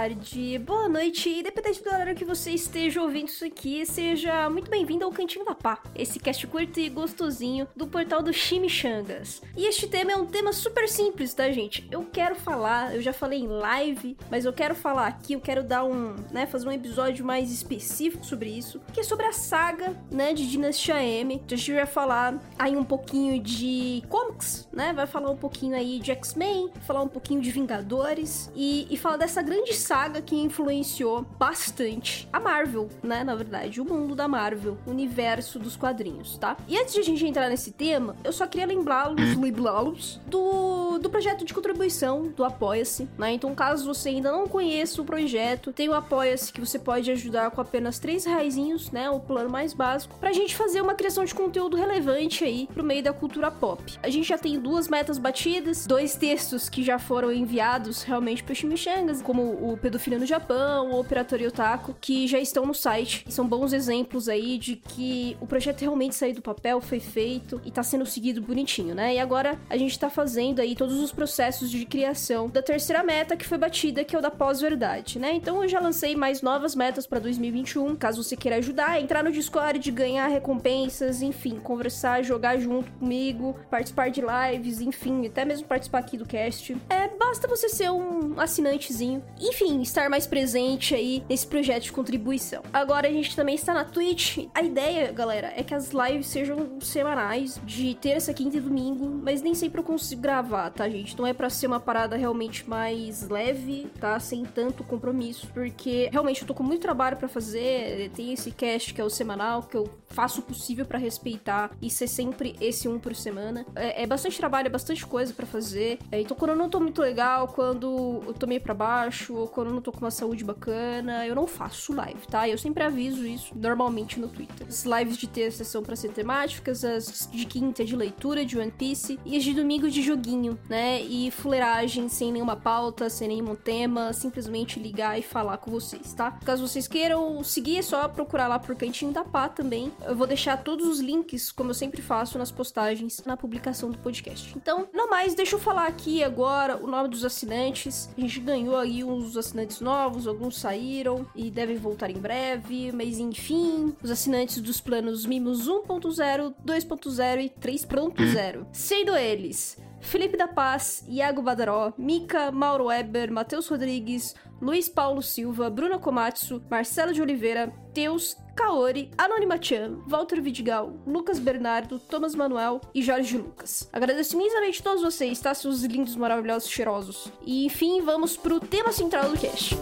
tarde, boa noite, independente do horário que você esteja ouvindo isso aqui, seja muito bem-vindo ao Cantinho da Pá, esse cast curto e gostosinho do portal do Chimichangas. E este tema é um tema super simples, tá, gente? Eu quero falar, eu já falei em live, mas eu quero falar aqui, eu quero dar um, né, fazer um episódio mais específico sobre isso, que é sobre a saga, né, de Dinastia M. Então a gente vai falar aí um pouquinho de comics, né, vai falar um pouquinho aí de X-Men, falar um pouquinho de Vingadores e, e falar dessa grande saga que influenciou bastante a Marvel, né? Na verdade, o mundo da Marvel, o universo dos quadrinhos, tá? E antes de a gente entrar nesse tema, eu só queria lembrá-los, lembrá-los do, do projeto de contribuição do Apoia-se, né? Então, caso você ainda não conheça o projeto, tem o Apoia-se que você pode ajudar com apenas três reaisinhos, né? O plano mais básico, pra gente fazer uma criação de conteúdo relevante aí pro meio da cultura pop. A gente já tem duas metas batidas, dois textos que já foram enviados realmente pro Chimichangas, como o Pedofilia no Japão, o Operatório Otaku, que já estão no site. São bons exemplos aí de que o projeto realmente saiu do papel, foi feito e tá sendo seguido bonitinho, né? E agora a gente tá fazendo aí todos os processos de criação da terceira meta que foi batida, que é o da pós-verdade, né? Então eu já lancei mais novas metas para 2021, caso você queira ajudar, entrar no Discord, ganhar recompensas, enfim, conversar, jogar junto comigo, participar de lives, enfim, até mesmo participar aqui do cast. É, basta você ser um assinantezinho. Enfim, estar mais presente aí nesse projeto de contribuição. Agora a gente também está na Twitch. A ideia, galera, é que as lives sejam semanais, de terça, quinta e domingo, mas nem sempre eu consigo gravar, tá, gente? Não é para ser uma parada realmente mais leve, tá? Sem tanto compromisso, porque realmente eu tô com muito trabalho para fazer. Tem esse cast que é o semanal, que eu faço o possível para respeitar e ser sempre esse um por semana. É, é bastante trabalho, é bastante coisa para fazer. É, então, quando eu não tô muito legal, quando eu tô meio pra baixo, ou quando eu não tô com uma saúde bacana, eu não faço live, tá? Eu sempre aviso isso normalmente no Twitter. As lives de terça são pra ser temáticas, as de quinta é de leitura de One Piece, e as de domingo de joguinho, né? E fuleiragem sem nenhuma pauta, sem nenhum tema, simplesmente ligar e falar com vocês, tá? Caso vocês queiram seguir, é só procurar lá por Cantinho da Pá também. Eu vou deixar todos os links, como eu sempre faço, nas postagens, na publicação do podcast. Então, não mais, deixa eu falar aqui agora o nome dos assinantes. A gente ganhou aí uns assinantes novos, alguns saíram e devem voltar em breve, mas enfim, os assinantes dos planos Mimos 1.0, 2.0 e 3.0. Sendo eles Felipe da Paz, Iago Badaró, Mika, Mauro Weber, Matheus Rodrigues, Luiz Paulo Silva, Bruna Komatsu, Marcelo de Oliveira, Teus, Kaori, Anônima Chan, Walter Vidigal, Lucas Bernardo, Thomas Manuel e Jorge Lucas. Agradeço imensamente a todos vocês, tá? Seus lindos, maravilhosos, cheirosos. E enfim, vamos pro tema central do cast.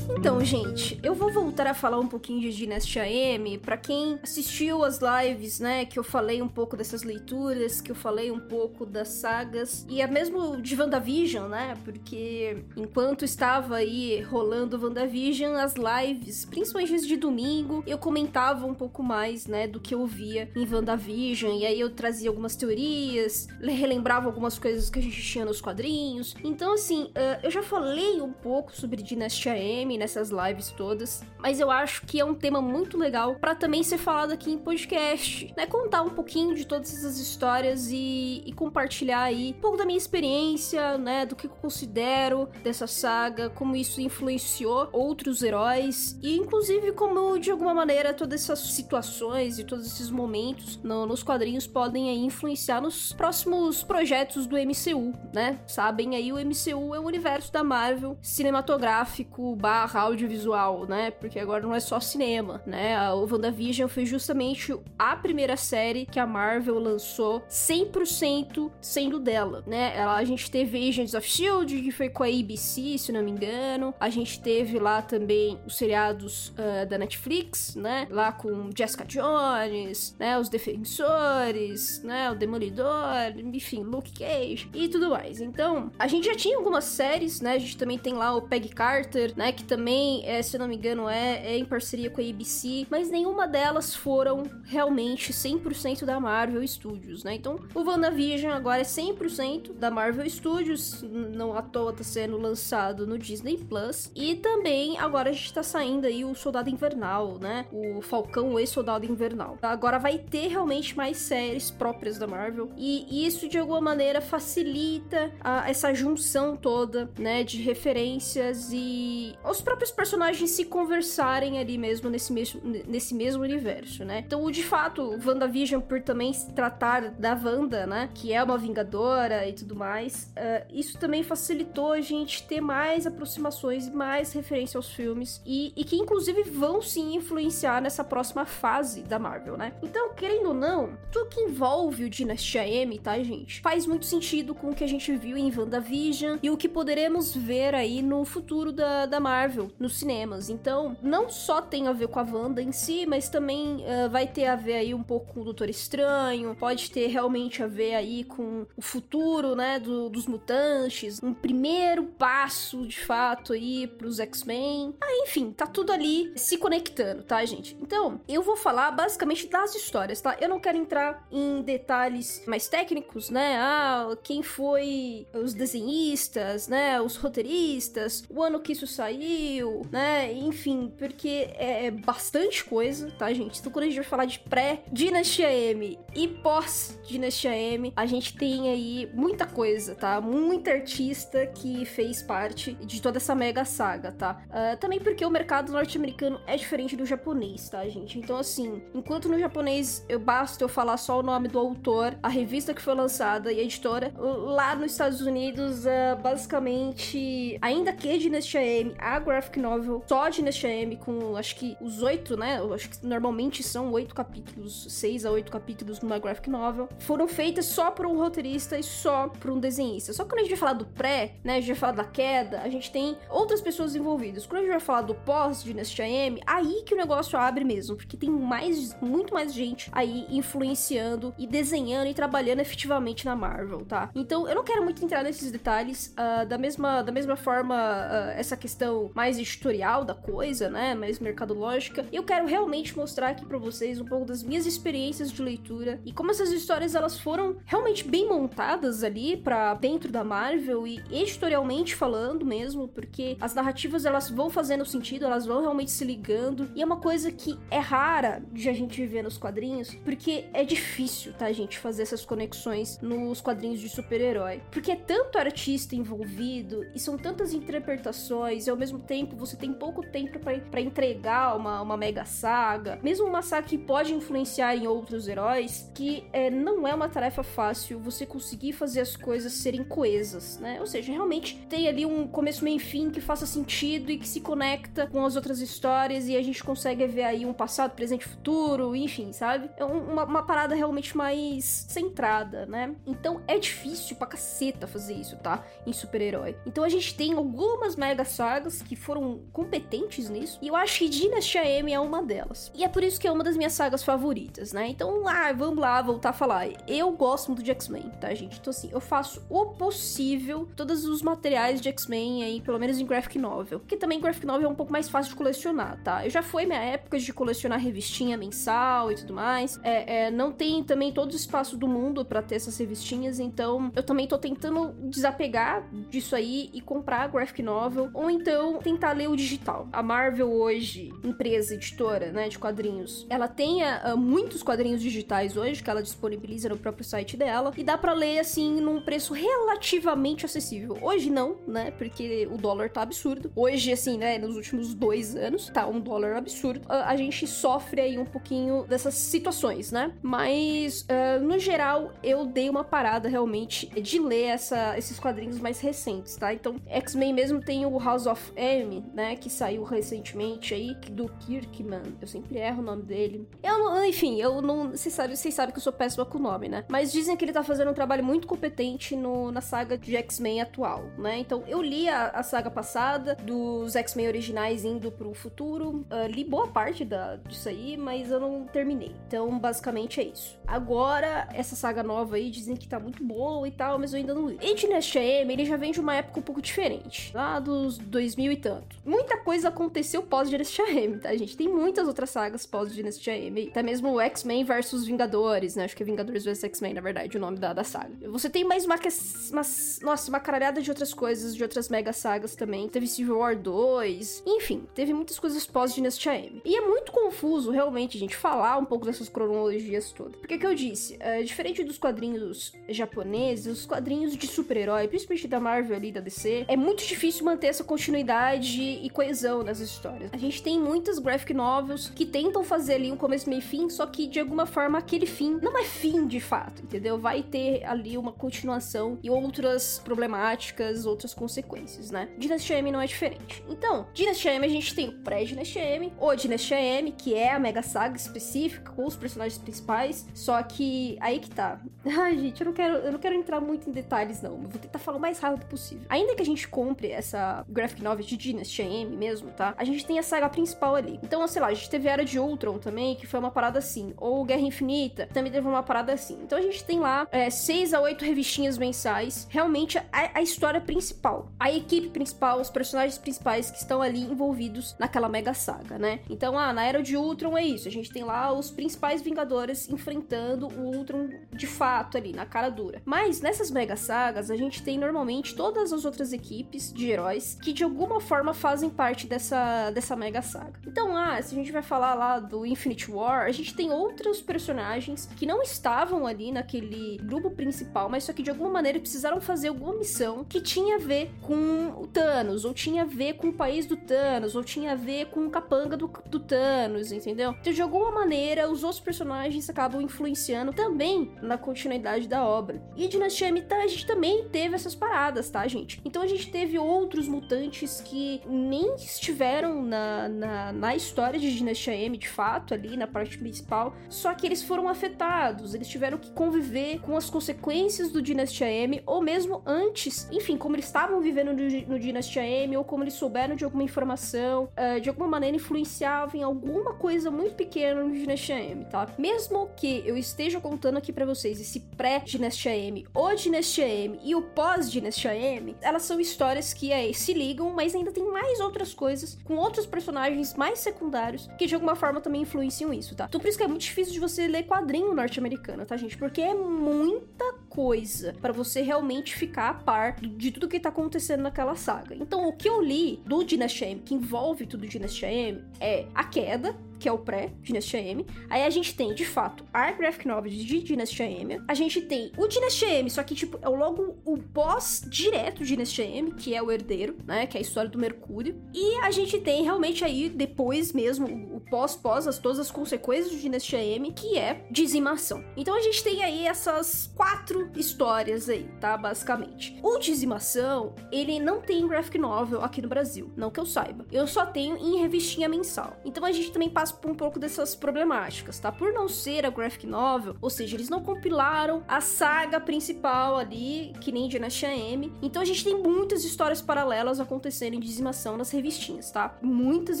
Então, gente, eu vou voltar a falar um pouquinho de Dinastia M. Pra quem assistiu as lives, né, que eu falei um pouco dessas leituras, que eu falei um pouco das sagas, e é mesmo de WandaVision, né, porque enquanto estava aí rolando WandaVision, as lives, principalmente de domingo, eu comentava um pouco mais, né, do que eu via em WandaVision, e aí eu trazia algumas teorias, relembrava algumas coisas que a gente tinha nos quadrinhos. Então, assim, eu já falei um pouco sobre Dinastia M nessas lives todas, mas eu acho que é um tema muito legal para também ser falado aqui em podcast, né? Contar um pouquinho de todas essas histórias e, e, compartilhar aí um pouco da minha experiência, né? Do que eu considero dessa saga, como isso influenciou outros heróis e, inclusive, como de alguma maneira todas essas situações e todos esses momentos no, nos quadrinhos podem aí influenciar nos próximos projetos do MCU, né? Sabem aí, o MCU é o universo da Marvel cinematográfico barra audiovisual, né? porque agora não é só cinema, né? O WandaVision foi justamente a primeira série que a Marvel lançou 100% sendo dela, né? a gente teve Agents of S.H.I.E.L.D., que foi com a ABC, se não me engano. A gente teve lá também os seriados uh, da Netflix, né? Lá com Jessica Jones, né? Os Defensores, né? O Demolidor, enfim, Luke Cage e tudo mais. Então, a gente já tinha algumas séries, né? A gente também tem lá o Peggy Carter, né? Que também, é, se não me engano, é, é em parceria com a ABC, mas nenhuma delas foram realmente 100% da Marvel Studios, né? Então, o WandaVision agora é 100% da Marvel Studios, não à toa tá sendo lançado no Disney Plus. E também agora a gente tá saindo aí o Soldado Invernal, né? O Falcão e Soldado Invernal. Agora vai ter realmente mais séries próprias da Marvel e isso de alguma maneira facilita a, essa junção toda, né, de referências e os próprios personagens se conversarem ali mesmo nesse mesmo, nesse mesmo universo, né? Então, de fato, WandaVision, por também se tratar da Wanda, né, que é uma vingadora e tudo mais, uh, isso também facilitou a gente ter mais aproximações mais referência aos filmes e, e que, inclusive, vão sim influenciar nessa próxima fase da Marvel, né? Então, querendo ou não, tudo que envolve o Dinastia M, tá, gente? Faz muito sentido com o que a gente viu em WandaVision e o que poderemos ver aí no futuro da, da Marvel, nos cinemas. Então, não só tem a ver com a Wanda em si, mas também uh, vai ter a ver aí um pouco com o Doutor Estranho, pode ter realmente a ver aí com o futuro, né, do, dos mutantes, um primeiro passo, de fato, aí pros X-Men. Ah, enfim, tá tudo ali se conectando, tá, gente? Então, eu vou falar basicamente das histórias, tá? Eu não quero entrar em detalhes mais técnicos, né? Ah, quem foi os desenhistas, né? Os roteiristas, o ano que isso saiu, né? Enfim, porque é bastante coisa, tá, gente? Então, quando a gente vai falar de pré-Dinastia M e pós-Dinastia M, a gente tem aí muita coisa, tá? Muita artista que fez parte de toda essa mega saga, tá? Uh, também porque o mercado norte-americano é diferente do japonês, tá, gente? Então, assim, enquanto no japonês eu basta eu falar só o nome do autor, a revista que foi lançada e a editora, lá nos Estados Unidos, uh, basicamente, ainda que é Dinastia M, a graphic novel, só Dinastia M, com acho que os oito, né? Acho que normalmente são oito capítulos, seis a oito capítulos numa graphic novel, foram feitas só por um roteirista e só por um desenhista. Só que quando a gente vai falar do pré, né? A gente vai falar da queda, a gente tem outras pessoas envolvidas. Quando a gente vai falar do pós Dinastia M, aí que o negócio abre mesmo, porque tem mais, muito mais gente aí influenciando e desenhando e trabalhando efetivamente na Marvel, tá? Então eu não quero muito entrar nesses detalhes, uh, da, mesma, da mesma forma, uh, essa questão mais editorial da coisa, né? Mais mercadológica. Eu quero realmente mostrar aqui para vocês um pouco das minhas experiências de leitura e como essas histórias elas foram realmente bem montadas ali para dentro da Marvel e editorialmente falando mesmo, porque as narrativas elas vão fazendo sentido, elas vão realmente se ligando e é uma coisa que é rara de a gente ver nos quadrinhos, porque é difícil, tá, gente, fazer essas conexões nos quadrinhos de super-herói, porque é tanto artista envolvido e são tantas interpretações e ao mesmo tempo você tem pouco tempo para entregar uma, uma mega saga, mesmo uma saga que pode influenciar em outros heróis, que é, não é uma tarefa fácil você conseguir fazer as coisas serem coesas, né? Ou seja, realmente ter ali um começo, meio e fim que faça sentido e que se conecta com as outras histórias e a gente consegue ver aí um passado, presente, futuro, enfim, sabe? É uma, uma parada realmente mais centrada, né? Então é difícil pra caceta fazer isso, tá? Em super-herói. Então a gente tem algumas mega sagas que foram competentes nisso e eu acho que Dynasty M é uma delas. E é por isso que é uma das minhas sagas favoritas, né? Então, ah, vamos lá, voltar a falar. Eu gosto muito de X-Men, tá, gente? Então, assim, eu faço o possível, todos os materiais de X-Men aí, pelo menos em graphic novel. Que também graphic novel é um pouco mais fácil de colecionar, tá? Eu já foi minha época de colecionar revistinha mensal e tudo mais. É, é não tem também todo o espaço do mundo para ter essas revistinhas, então eu também tô tentando desapegar disso aí e comprar graphic novel, ou então tentar ler o digital. A Marvel hoje, empresa editora, né, de quadrinhos, ela tem uh, muitos quadrinhos digitais hoje que ela disponibiliza no próprio site dela e dá para ler assim num preço relativamente acessível. Hoje não, né, porque o dólar tá absurdo. Hoje, assim, né, nos últimos dois anos, tá um dólar absurdo. Uh, a gente sofre aí um pouquinho dessas situações, né? Mas, uh, no geral, eu dei uma parada realmente de ler essa, esses quadrinhos mais recentes, tá? Então, X-Men mesmo tem o House of M, né, que saiu recentemente aí, do Kirkman. Eu sempre erro o nome dele. Eu não, enfim, eu não. Vocês sabem, sabem que eu sou péssima com o nome, né? Mas dizem que ele tá fazendo um trabalho muito competente no, na saga de X-Men atual, né? Então eu li a, a saga passada dos X-Men originais indo pro futuro. Uh, li boa parte da, disso aí, mas eu não terminei. Então, basicamente é isso. Agora, essa saga nova aí dizem que tá muito boa e tal, mas eu ainda não li. E ele já vem de uma época um pouco diferente. Lá dos 2000 e tanto. Muita coisa aconteceu pós Dynasty M, tá, gente? Tem muitas outras sagas pós Dynasty M. Até mesmo o X-Men versus Vingadores, né? Acho que é Vingadores vs X-Men, na verdade, o nome da, da saga. Você tem mais uma, uma. Nossa, uma caralhada de outras coisas, de outras mega sagas também. Teve Civil War 2. Enfim, teve muitas coisas pós Dynasty M. E é muito confuso, realmente, gente, falar um pouco dessas cronologias todas. Porque que eu disse, é, diferente dos quadrinhos japoneses, os quadrinhos de super-herói, principalmente da Marvel ali, da DC, é muito difícil manter essa continuidade e coesão nas histórias. A gente tem muitas graphic novels que tentam fazer ali um começo, meio fim, só que de alguma forma aquele fim não é fim de fato, entendeu? Vai ter ali uma continuação e outras problemáticas, outras consequências, né? Dynasty M não é diferente. Então, Dynasty M a gente tem o pré-Dynasty M, o Dynasty M, que é a mega saga específica com os personagens principais, só que aí que tá. Ai, gente, eu não quero, eu não quero entrar muito em detalhes não, eu vou tentar falar o mais rápido possível. Ainda que a gente compre essa graphic novel de M mesmo, tá? A gente tem a saga principal ali. Então, sei lá, a gente teve a Era de Ultron também, que foi uma parada assim, ou Guerra Infinita, também teve uma parada assim. Então a gente tem lá é, seis a oito revistinhas mensais, realmente a, a história principal, a equipe principal, os personagens principais que estão ali envolvidos naquela mega saga, né? Então, ah, na Era de Ultron é isso, a gente tem lá os principais Vingadores enfrentando o Ultron de fato ali, na cara dura. Mas nessas mega sagas, a gente tem normalmente todas as outras equipes de heróis que de alguma forma fazem parte dessa, dessa mega saga. Então, ah, se a gente vai falar lá do Infinite War, a gente tem outros personagens que não estavam ali naquele grupo principal, mas só que de alguma maneira precisaram fazer alguma missão que tinha a ver com o Thanos, ou tinha a ver com o país do Thanos, ou tinha a ver com o capanga do, do Thanos, entendeu? Então, de alguma maneira, os outros personagens acabam influenciando também na continuidade da obra. E Dinastia M, a gente também teve essas paradas, tá, gente? Então a gente teve outros mutantes que nem estiveram na, na, na história de Dinastia M, de fato, ali na parte principal, só que eles foram afetados, eles tiveram que conviver com as consequências do Dinastia M, ou mesmo antes, enfim, como eles estavam vivendo no, no Dinastia M, ou como eles souberam de alguma informação, uh, de alguma maneira influenciavam em alguma coisa muito pequena no Dinastia M, tá? Mesmo que eu esteja contando aqui para vocês esse pré-Dinastia M, o Dinastia M e o pós-Dinastia M, elas são histórias que aí se ligam, mas ainda tem mais outras coisas com outros personagens mais secundários que de alguma forma também influenciam isso, tá? Então por isso que é muito difícil de você ler quadrinho norte-americano, tá, gente? Porque é muita coisa para você realmente ficar a par de tudo que tá acontecendo naquela saga. Então o que eu li do Dinastia M, que envolve tudo Dinastia M, é a queda, que é o pré-Dinastia M. Aí a gente tem, de fato, a graphic novel de Dinastia M. A gente tem o Dinastia M, só que, tipo, é logo o pós direto de Dinastia M, que é o herdeiro, né? Que é a história do Mercúrio. E a gente tem realmente aí, depois mesmo, o pós-pós, as, todas as consequências de Dinastia M, que é dizimação. Então a gente tem aí essas quatro histórias aí, tá? Basicamente. O Dizimação, ele não tem graphic novel aqui no Brasil, não que eu saiba. Eu só tenho em revistinha mensal. Então a gente também passa por um pouco dessas problemáticas, tá? Por não ser a graphic novel, ou seja, eles não compilaram a saga principal ali, que nem Dinastia M. Então a gente tem muitas histórias paralelas acontecendo em dizimação nas revistinhas, tá? Muitas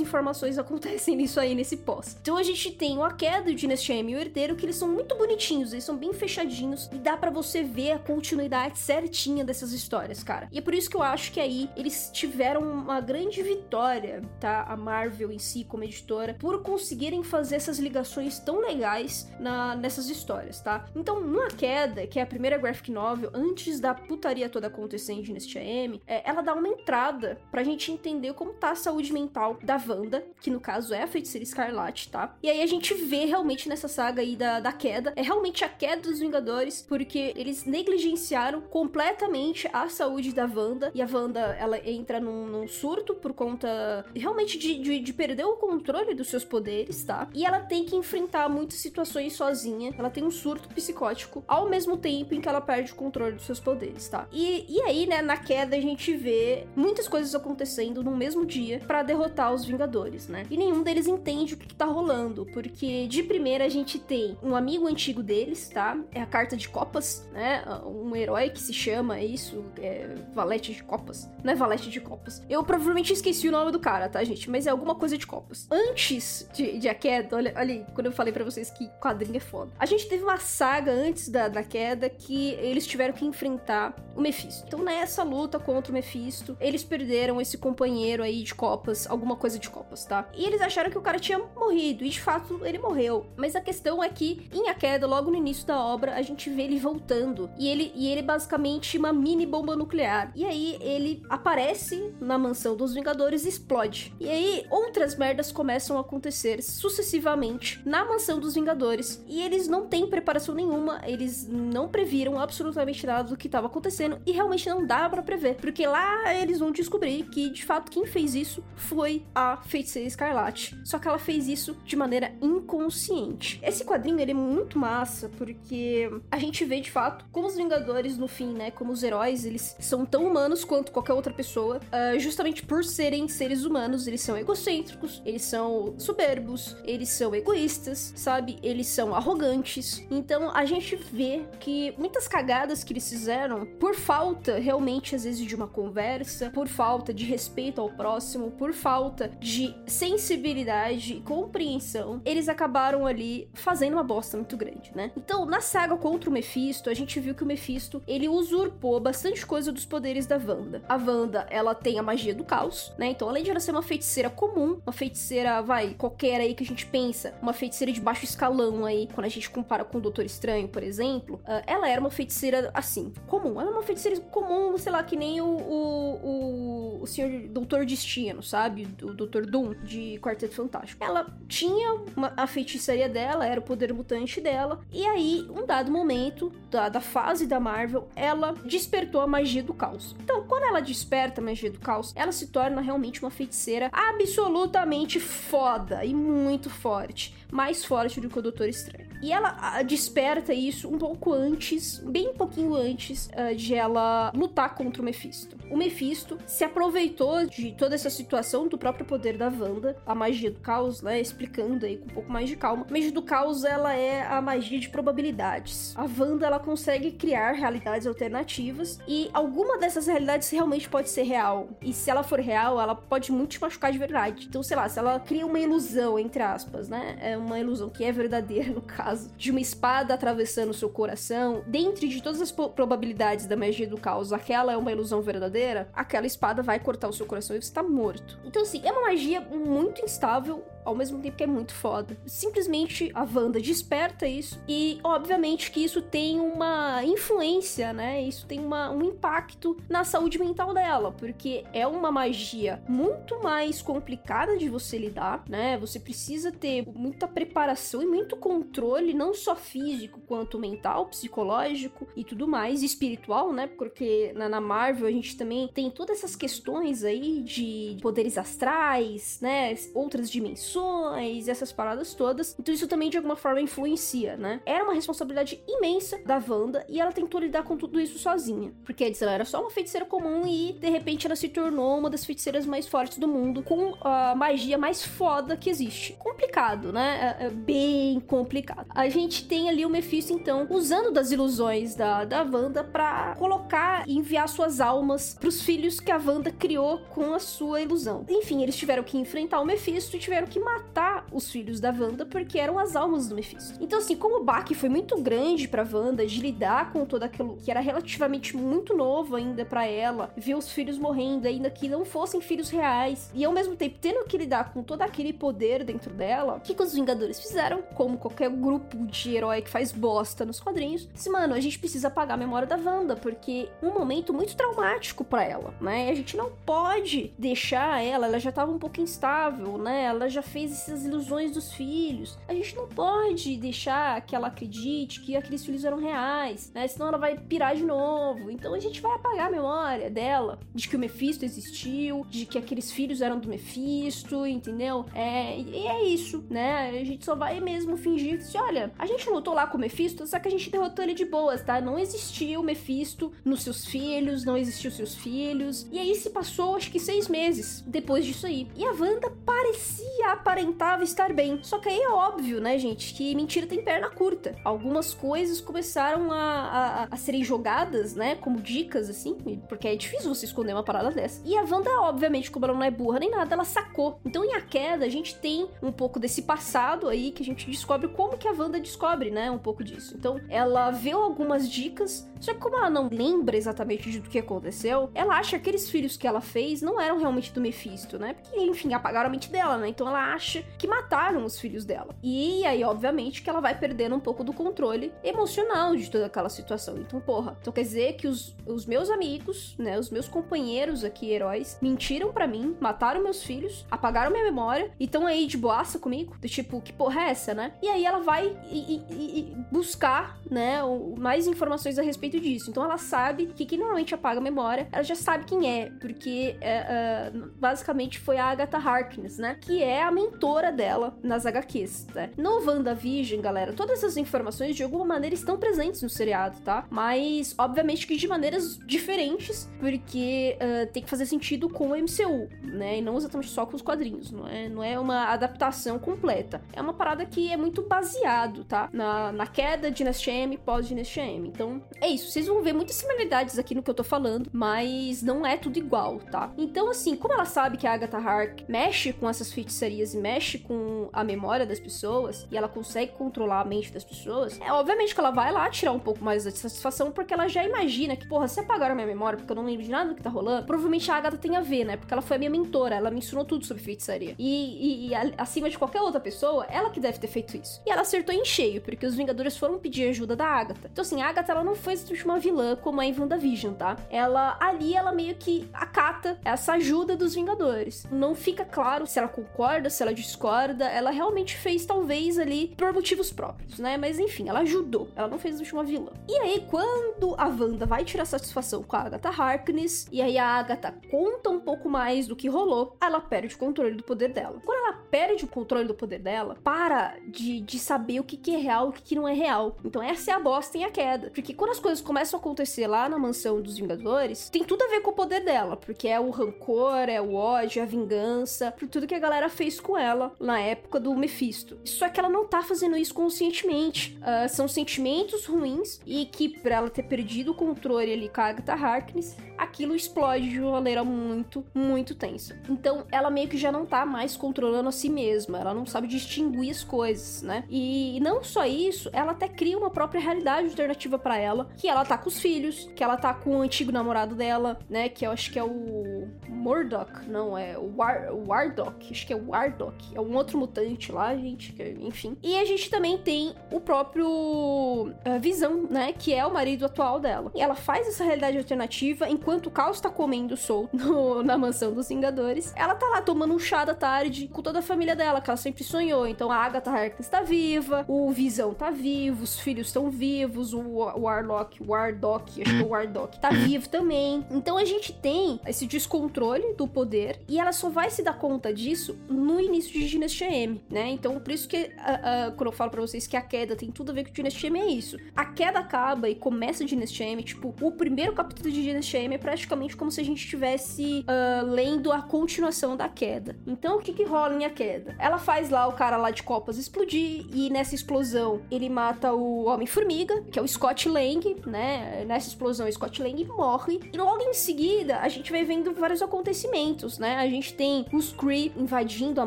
informações acontecem nisso aí nesse pós. Então a gente tem o A Queda, o Dinastia M e o Herdeiro, que eles são muito bonitinhos, eles são bem fechadinhos e dá para você ver a continuidade certinha dessas histórias, cara. E é por isso que eu acho que aí eles tiveram uma grande vitória, tá? A Marvel em si, como editora, por conseguirem fazer essas ligações tão legais na, nessas histórias, tá? Então, uma queda, que é a primeira graphic novel, antes da putaria toda acontecendo neste AM, é, ela dá uma entrada pra gente entender como tá a saúde mental da Wanda, que no caso é a Feiticeira Escarlate, tá? E aí a gente vê realmente nessa saga aí da, da queda, é realmente a queda dos Vingadores, porque eles negligenciaram completamente a saúde da Wanda, e a Wanda, ela entra num, num surto por conta realmente de, de, de, perder o controle dos seus poderes, tá? E ela tem que enfrentar muitas situações sozinha, ela tem um surto psicótico, ao mesmo tempo em que ela perde o controle dos seus poderes, tá? E, e aí, né, na queda a gente vê muitas coisas acontecendo no mesmo dia para derrotar os Vingadores, né? E nenhum deles entende o que, que tá rolando, porque de primeira a gente tem um amigo antigo deles, tá? É a carta de copas, né? Um herói que se chama isso, é Valete de Copas. Não é Valete de Copas. Eu provavelmente esqueci o nome do cara, tá, gente? Mas é alguma coisa de copas. Antes de, de a queda, olha, olha quando eu falei para vocês que quadrinho é foda. A gente teve uma saga antes da, da queda que eles tiveram que enfrentar o Mephisto. Então, nessa luta contra o Mephisto, eles perderam esse companheiro aí de copas, alguma coisa de copas, tá? E eles acharam que o cara tinha morrido, e de fato ele morreu. Mas a questão é que, em A Queda, logo no início da obra, a gente vê ele voltando. E ele, e ele basicamente uma mini bomba nuclear. E aí ele aparece na mansão dos Vingadores e explode. E aí outras merdas começam a acontecer sucessivamente na mansão dos Vingadores. E eles não têm preparação nenhuma, eles não previram absolutamente nada do que estava acontecendo e realmente não dá para prever, porque lá eles vão descobrir que de fato quem fez isso foi a Feiticeira Escarlate. Só que ela fez isso de maneira inconsciente. Esse quadrinho ele é muito massa porque a gente vê de fato como os Vingadores no fim, né, como os heróis, eles são tão humanos quanto qualquer outra pessoa, uh, justamente por serem seres humanos, eles são egocêntricos, eles são soberbos, eles são egoístas, sabe? Eles são arrogantes. Então a gente vê que muitas cagadas que eles fizeram por falta realmente às vezes de uma conversa, por falta de respeito ao próximo, por falta de sensibilidade e compreensão, eles acabaram ali fazendo uma bosta muito grande, né? Então, na saga contra o Mephisto, a gente viu que o Mephisto, ele usurpou bastante coisa dos poderes da Wanda. A Wanda, ela tem a magia do caos, né? Então, além de ela ser uma feiticeira comum, uma feiticeira, vai, qualquer aí que a gente pensa, uma feiticeira de baixo escalão aí, quando a gente compara com o Doutor Estranho, por exemplo, uh, ela era uma feiticeira, assim, comum. Ela é uma feiticeira comum, sei lá, que nem o, o, o, Senhor Doutor Destino, sabe? O Doutor Doom, de Quarteto Fantástico. Ela tinha uma, a feitiçaria dela, era o poder mutante dela, e aí, um dado momento da, fase da Marvel, ela despertou a magia do caos. Então, quando ela desperta a magia do caos, ela se torna realmente uma feiticeira absolutamente foda e muito forte. Mais forte do que o Doutor Estranho. E ela desperta isso um pouco antes, bem pouquinho antes uh, de ela lutar contra o Mephisto. O Mephisto se aproveitou de toda essa situação do próprio poder da Wanda, a magia do caos, né? Explicando aí com um pouco mais de calma. A magia do caos, ela é a magia de probabilidades. A Wanda, ela consegue criar realidades alternativas e alguma dessas realidades realmente pode ser real. E se ela for real, ela pode muito te machucar de verdade. Então, sei lá, se ela cria uma ilusão, entre aspas, né? É uma ilusão que é verdadeira, no caso, de uma espada atravessando o seu coração, dentre de todas as probabilidades da magia do caos, aquela é uma ilusão verdadeira, aquela espada vai cortar o seu coração e você tá morto. Então, assim, é uma magia muito instável, ao mesmo tempo que é muito foda. Simplesmente a Wanda desperta isso e, obviamente, que isso tem uma influência, né? Isso tem uma, um impacto na saúde mental dela, porque é uma magia muito mais complicada de você lidar, né? Você precisa ter muita preparação e muito controle, não só físico quanto mental, psicológico e tudo mais, espiritual, né? Porque na, na Marvel a gente também tem todas essas questões aí de poderes astrais, né? Outras dimensões essas paradas todas. Então isso também de alguma forma influencia, né? Era uma responsabilidade imensa da Wanda e ela tentou lidar com tudo isso sozinha. Porque antes ela era só uma feiticeira comum e de repente ela se tornou uma das feiticeiras mais fortes do mundo com a magia mais foda que existe. Complicado, né? É, é bem complicado. A gente tem ali o Mephisto então usando das ilusões da, da Wanda para colocar e enviar suas almas pros filhos que a Wanda criou com a sua ilusão. Enfim, eles tiveram que enfrentar o Mephisto e tiveram que matar os filhos da Wanda porque eram as almas do Mephisto. Então, assim, como o baque foi muito grande pra Wanda de lidar com todo aquilo que era relativamente muito novo ainda para ela, ver os filhos morrendo, ainda que não fossem filhos reais, e ao mesmo tempo tendo que lidar com todo aquele poder dentro dela, o que, que os Vingadores fizeram? Como qualquer grupo de herói que faz bosta nos quadrinhos, disse, mano, a gente precisa apagar a memória da Wanda, porque um momento muito traumático para ela, né? A gente não pode deixar ela, ela já tava um pouco instável, né? Ela já fez essas ilusões dos filhos. A gente não pode deixar que ela acredite que aqueles filhos eram reais, né? Senão ela vai pirar de novo. Então a gente vai apagar a memória dela de que o Mephisto existiu, de que aqueles filhos eram do Mephisto, entendeu? É, e é isso, né? A gente só vai mesmo fingir que, olha, a gente lutou lá com o Mephisto, só que a gente derrotou ele de boas, tá? Não existiu o Mephisto nos seus filhos, não existiu seus filhos. E aí se passou, acho que seis meses depois disso aí. E a Wanda parecia, aparentava estar bem. Só que aí é óbvio, né, gente, que mentira tem perna curta. Algumas coisas começaram a, a, a serem jogadas, né, como dicas, assim, porque é difícil você esconder uma parada dessa. E a Wanda, obviamente, como ela não é burra nem nada, ela sacou. Então, em A Queda, a gente tem um pouco desse passado aí que a gente descobre como que a Wanda descobre, né, um pouco disso. Então, ela vê algumas dicas, só que como ela não lembra exatamente do que aconteceu, ela acha que aqueles filhos que ela fez não eram realmente do Mephisto, né? Porque, enfim, apagaram a mente dela, né? Então ela acha que mataram os filhos dela. E aí, obviamente, que ela vai perdendo um pouco do controle emocional de toda aquela situação. Então, porra, então quer dizer que os, os meus amigos, né, os meus companheiros aqui, heróis, mentiram para mim, mataram meus filhos, apagaram minha memória e estão aí de boaça comigo? Do tipo, que porra é essa, né? E aí ela vai e, e, e buscar, né, mais informações a respeito disso. Então ela sabe que quem normalmente apaga a memória, ela já sabe quem é, porque é, uh, basicamente foi a Agatha Harkness, né? Que é a mentora dela nas HQs, né? No WandaVision, galera, todas essas informações de alguma maneira estão presentes no seriado, tá? Mas, obviamente que de maneiras diferentes, porque uh, tem que fazer sentido com o MCU, né? E não exatamente só com os quadrinhos, não é, não é uma adaptação completa. É uma parada que é muito baseado, tá? Na, na queda de Dinastia M, pós-Dinastia M. Então, é isso. Vocês vão ver muitas similaridades aqui no que eu tô falando, mas não é tudo igual, tá? Então, assim, como ela sabe que a Agatha Hark mexe com essas feitiçarias e mexe com a memória das pessoas, e ela consegue controlar a mente das pessoas, é obviamente que ela vai lá tirar um pouco mais de satisfação, porque ela já imagina que, porra, se apagaram a minha memória porque eu não lembro de nada do que tá rolando, provavelmente a Agatha tem a ver, né? Porque ela foi a minha mentora, ela me ensinou tudo sobre feitiçaria. E, e, e acima de qualquer outra pessoa, ela que deve ter feito isso. E ela acertou em cheio, porque os Vingadores foram pedir ajuda da Agatha. Então, assim, a Agatha, ela não foi uma vilã como é em WandaVision, tá? Ela, ali, ela meio que acata essa ajuda dos Vingadores. Não fica claro se ela concorda, se ela discorda. Ela realmente fez, talvez, ali, por motivos próprios, né? Mas, enfim, ela ajudou. Ela não fez uma vilã. E aí, quando a Wanda vai tirar satisfação com a Agatha Harkness, e aí a Agatha conta um pouco mais do que rolou, ela perde o controle do poder dela. Quando ela perde o controle do poder dela, para de, de saber o que, que é real e o que, que não é real. Então essa é a bosta e a queda. Porque quando as coisas começam a acontecer lá na mansão dos Vingadores, tem tudo a ver com o poder dela. Porque é o rancor, é o ódio, é a vingança, por tudo que a galera fez com ela na época do Mephisto. Só que ela não tá fazendo isso conscientemente. Uh, são sentimentos ruins e que, pra ela ter perdido o controle ali com a Agatha Harkness, aquilo explode de uma maneira muito, muito tensa. Então ela meio que já não tá mais controlando a si mesma, ela não sabe distinguir as coisas, né? E não só isso, ela até cria uma própria realidade alternativa para ela, que ela tá com os filhos, que ela tá com o antigo namorado dela, né? Que eu acho que é o Murdoch, não, é o, War, Wardock, acho que é o Wardock, é um outro mutante lá, gente, enfim. E a gente também tem o próprio uh, Visão, né? Que é o marido atual dela. E ela faz essa realidade alternativa enquanto o Caos tá comendo solto na mansão dos Vingadores. Ela tá lá tomando um chá da tarde com toda a família dela, que ela sempre sonhou. Então a Agatha Harkness tá viva, o Visão tá vivo, os filhos estão vivos, o Warlock, Wardock, acho que é o Wardock, tá vivo também. Então a gente tem esse descontrole do poder e ela só vai se dar conta disso no início de Dynasty M, né? Então por isso que uh, uh, quando eu falo para vocês que a queda tem tudo a ver com Dynasty M é isso. A queda acaba e começa Dynasty M, tipo, o primeiro capítulo de Dynasty M é praticamente como se a gente estivesse uh, lendo a continuação da queda. Então o que que rola em a queda? Ela faz lá o cara lá de copas explodir e nessa explosão ele mata o Homem-Formiga, que é o Scott Lang, né? Nessa explosão o Scott Lang morre e logo em seguida a gente vai vendo vários acontecimentos, né? A gente tem os Kree invadindo a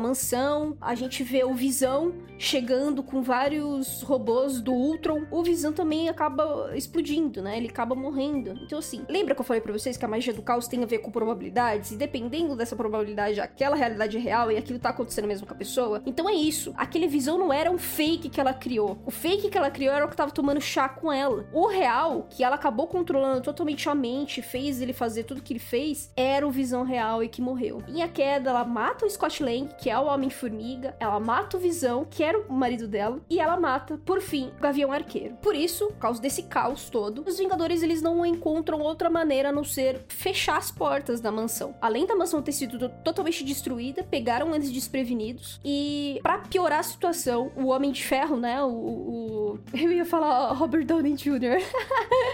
mansão, a gente vê o Visão chegando com vários robôs do Ultron, o Visão também acaba explodindo, né? Ele acaba morrendo. Então, assim, lembra que eu falei pra vocês que a magia do caos tem a ver com probabilidades? E dependendo dessa probabilidade, aquela realidade é real e aquilo tá acontecendo mesmo com a pessoa? Então é isso. Aquele Visão não era um fake que ela criou. O fake que ela criou era o que tava tomando chá com ela. O real, que ela acabou controlando totalmente a mente, fez ele fazer tudo que ele fez, era o Visão real e que morreu. Em a queda, ela mata o Scott Lang, que é o Homem-Formiga, ela mata o Visão, que o marido dela, e ela mata, por fim, o Gavião Arqueiro. Por isso, por causa desse caos todo, os Vingadores eles não encontram outra maneira a não ser fechar as portas da mansão. Além da mansão ter sido totalmente destruída, pegaram eles desprevenidos e para piorar a situação, o Homem de Ferro, né, o, o eu ia falar Robert Downey Jr.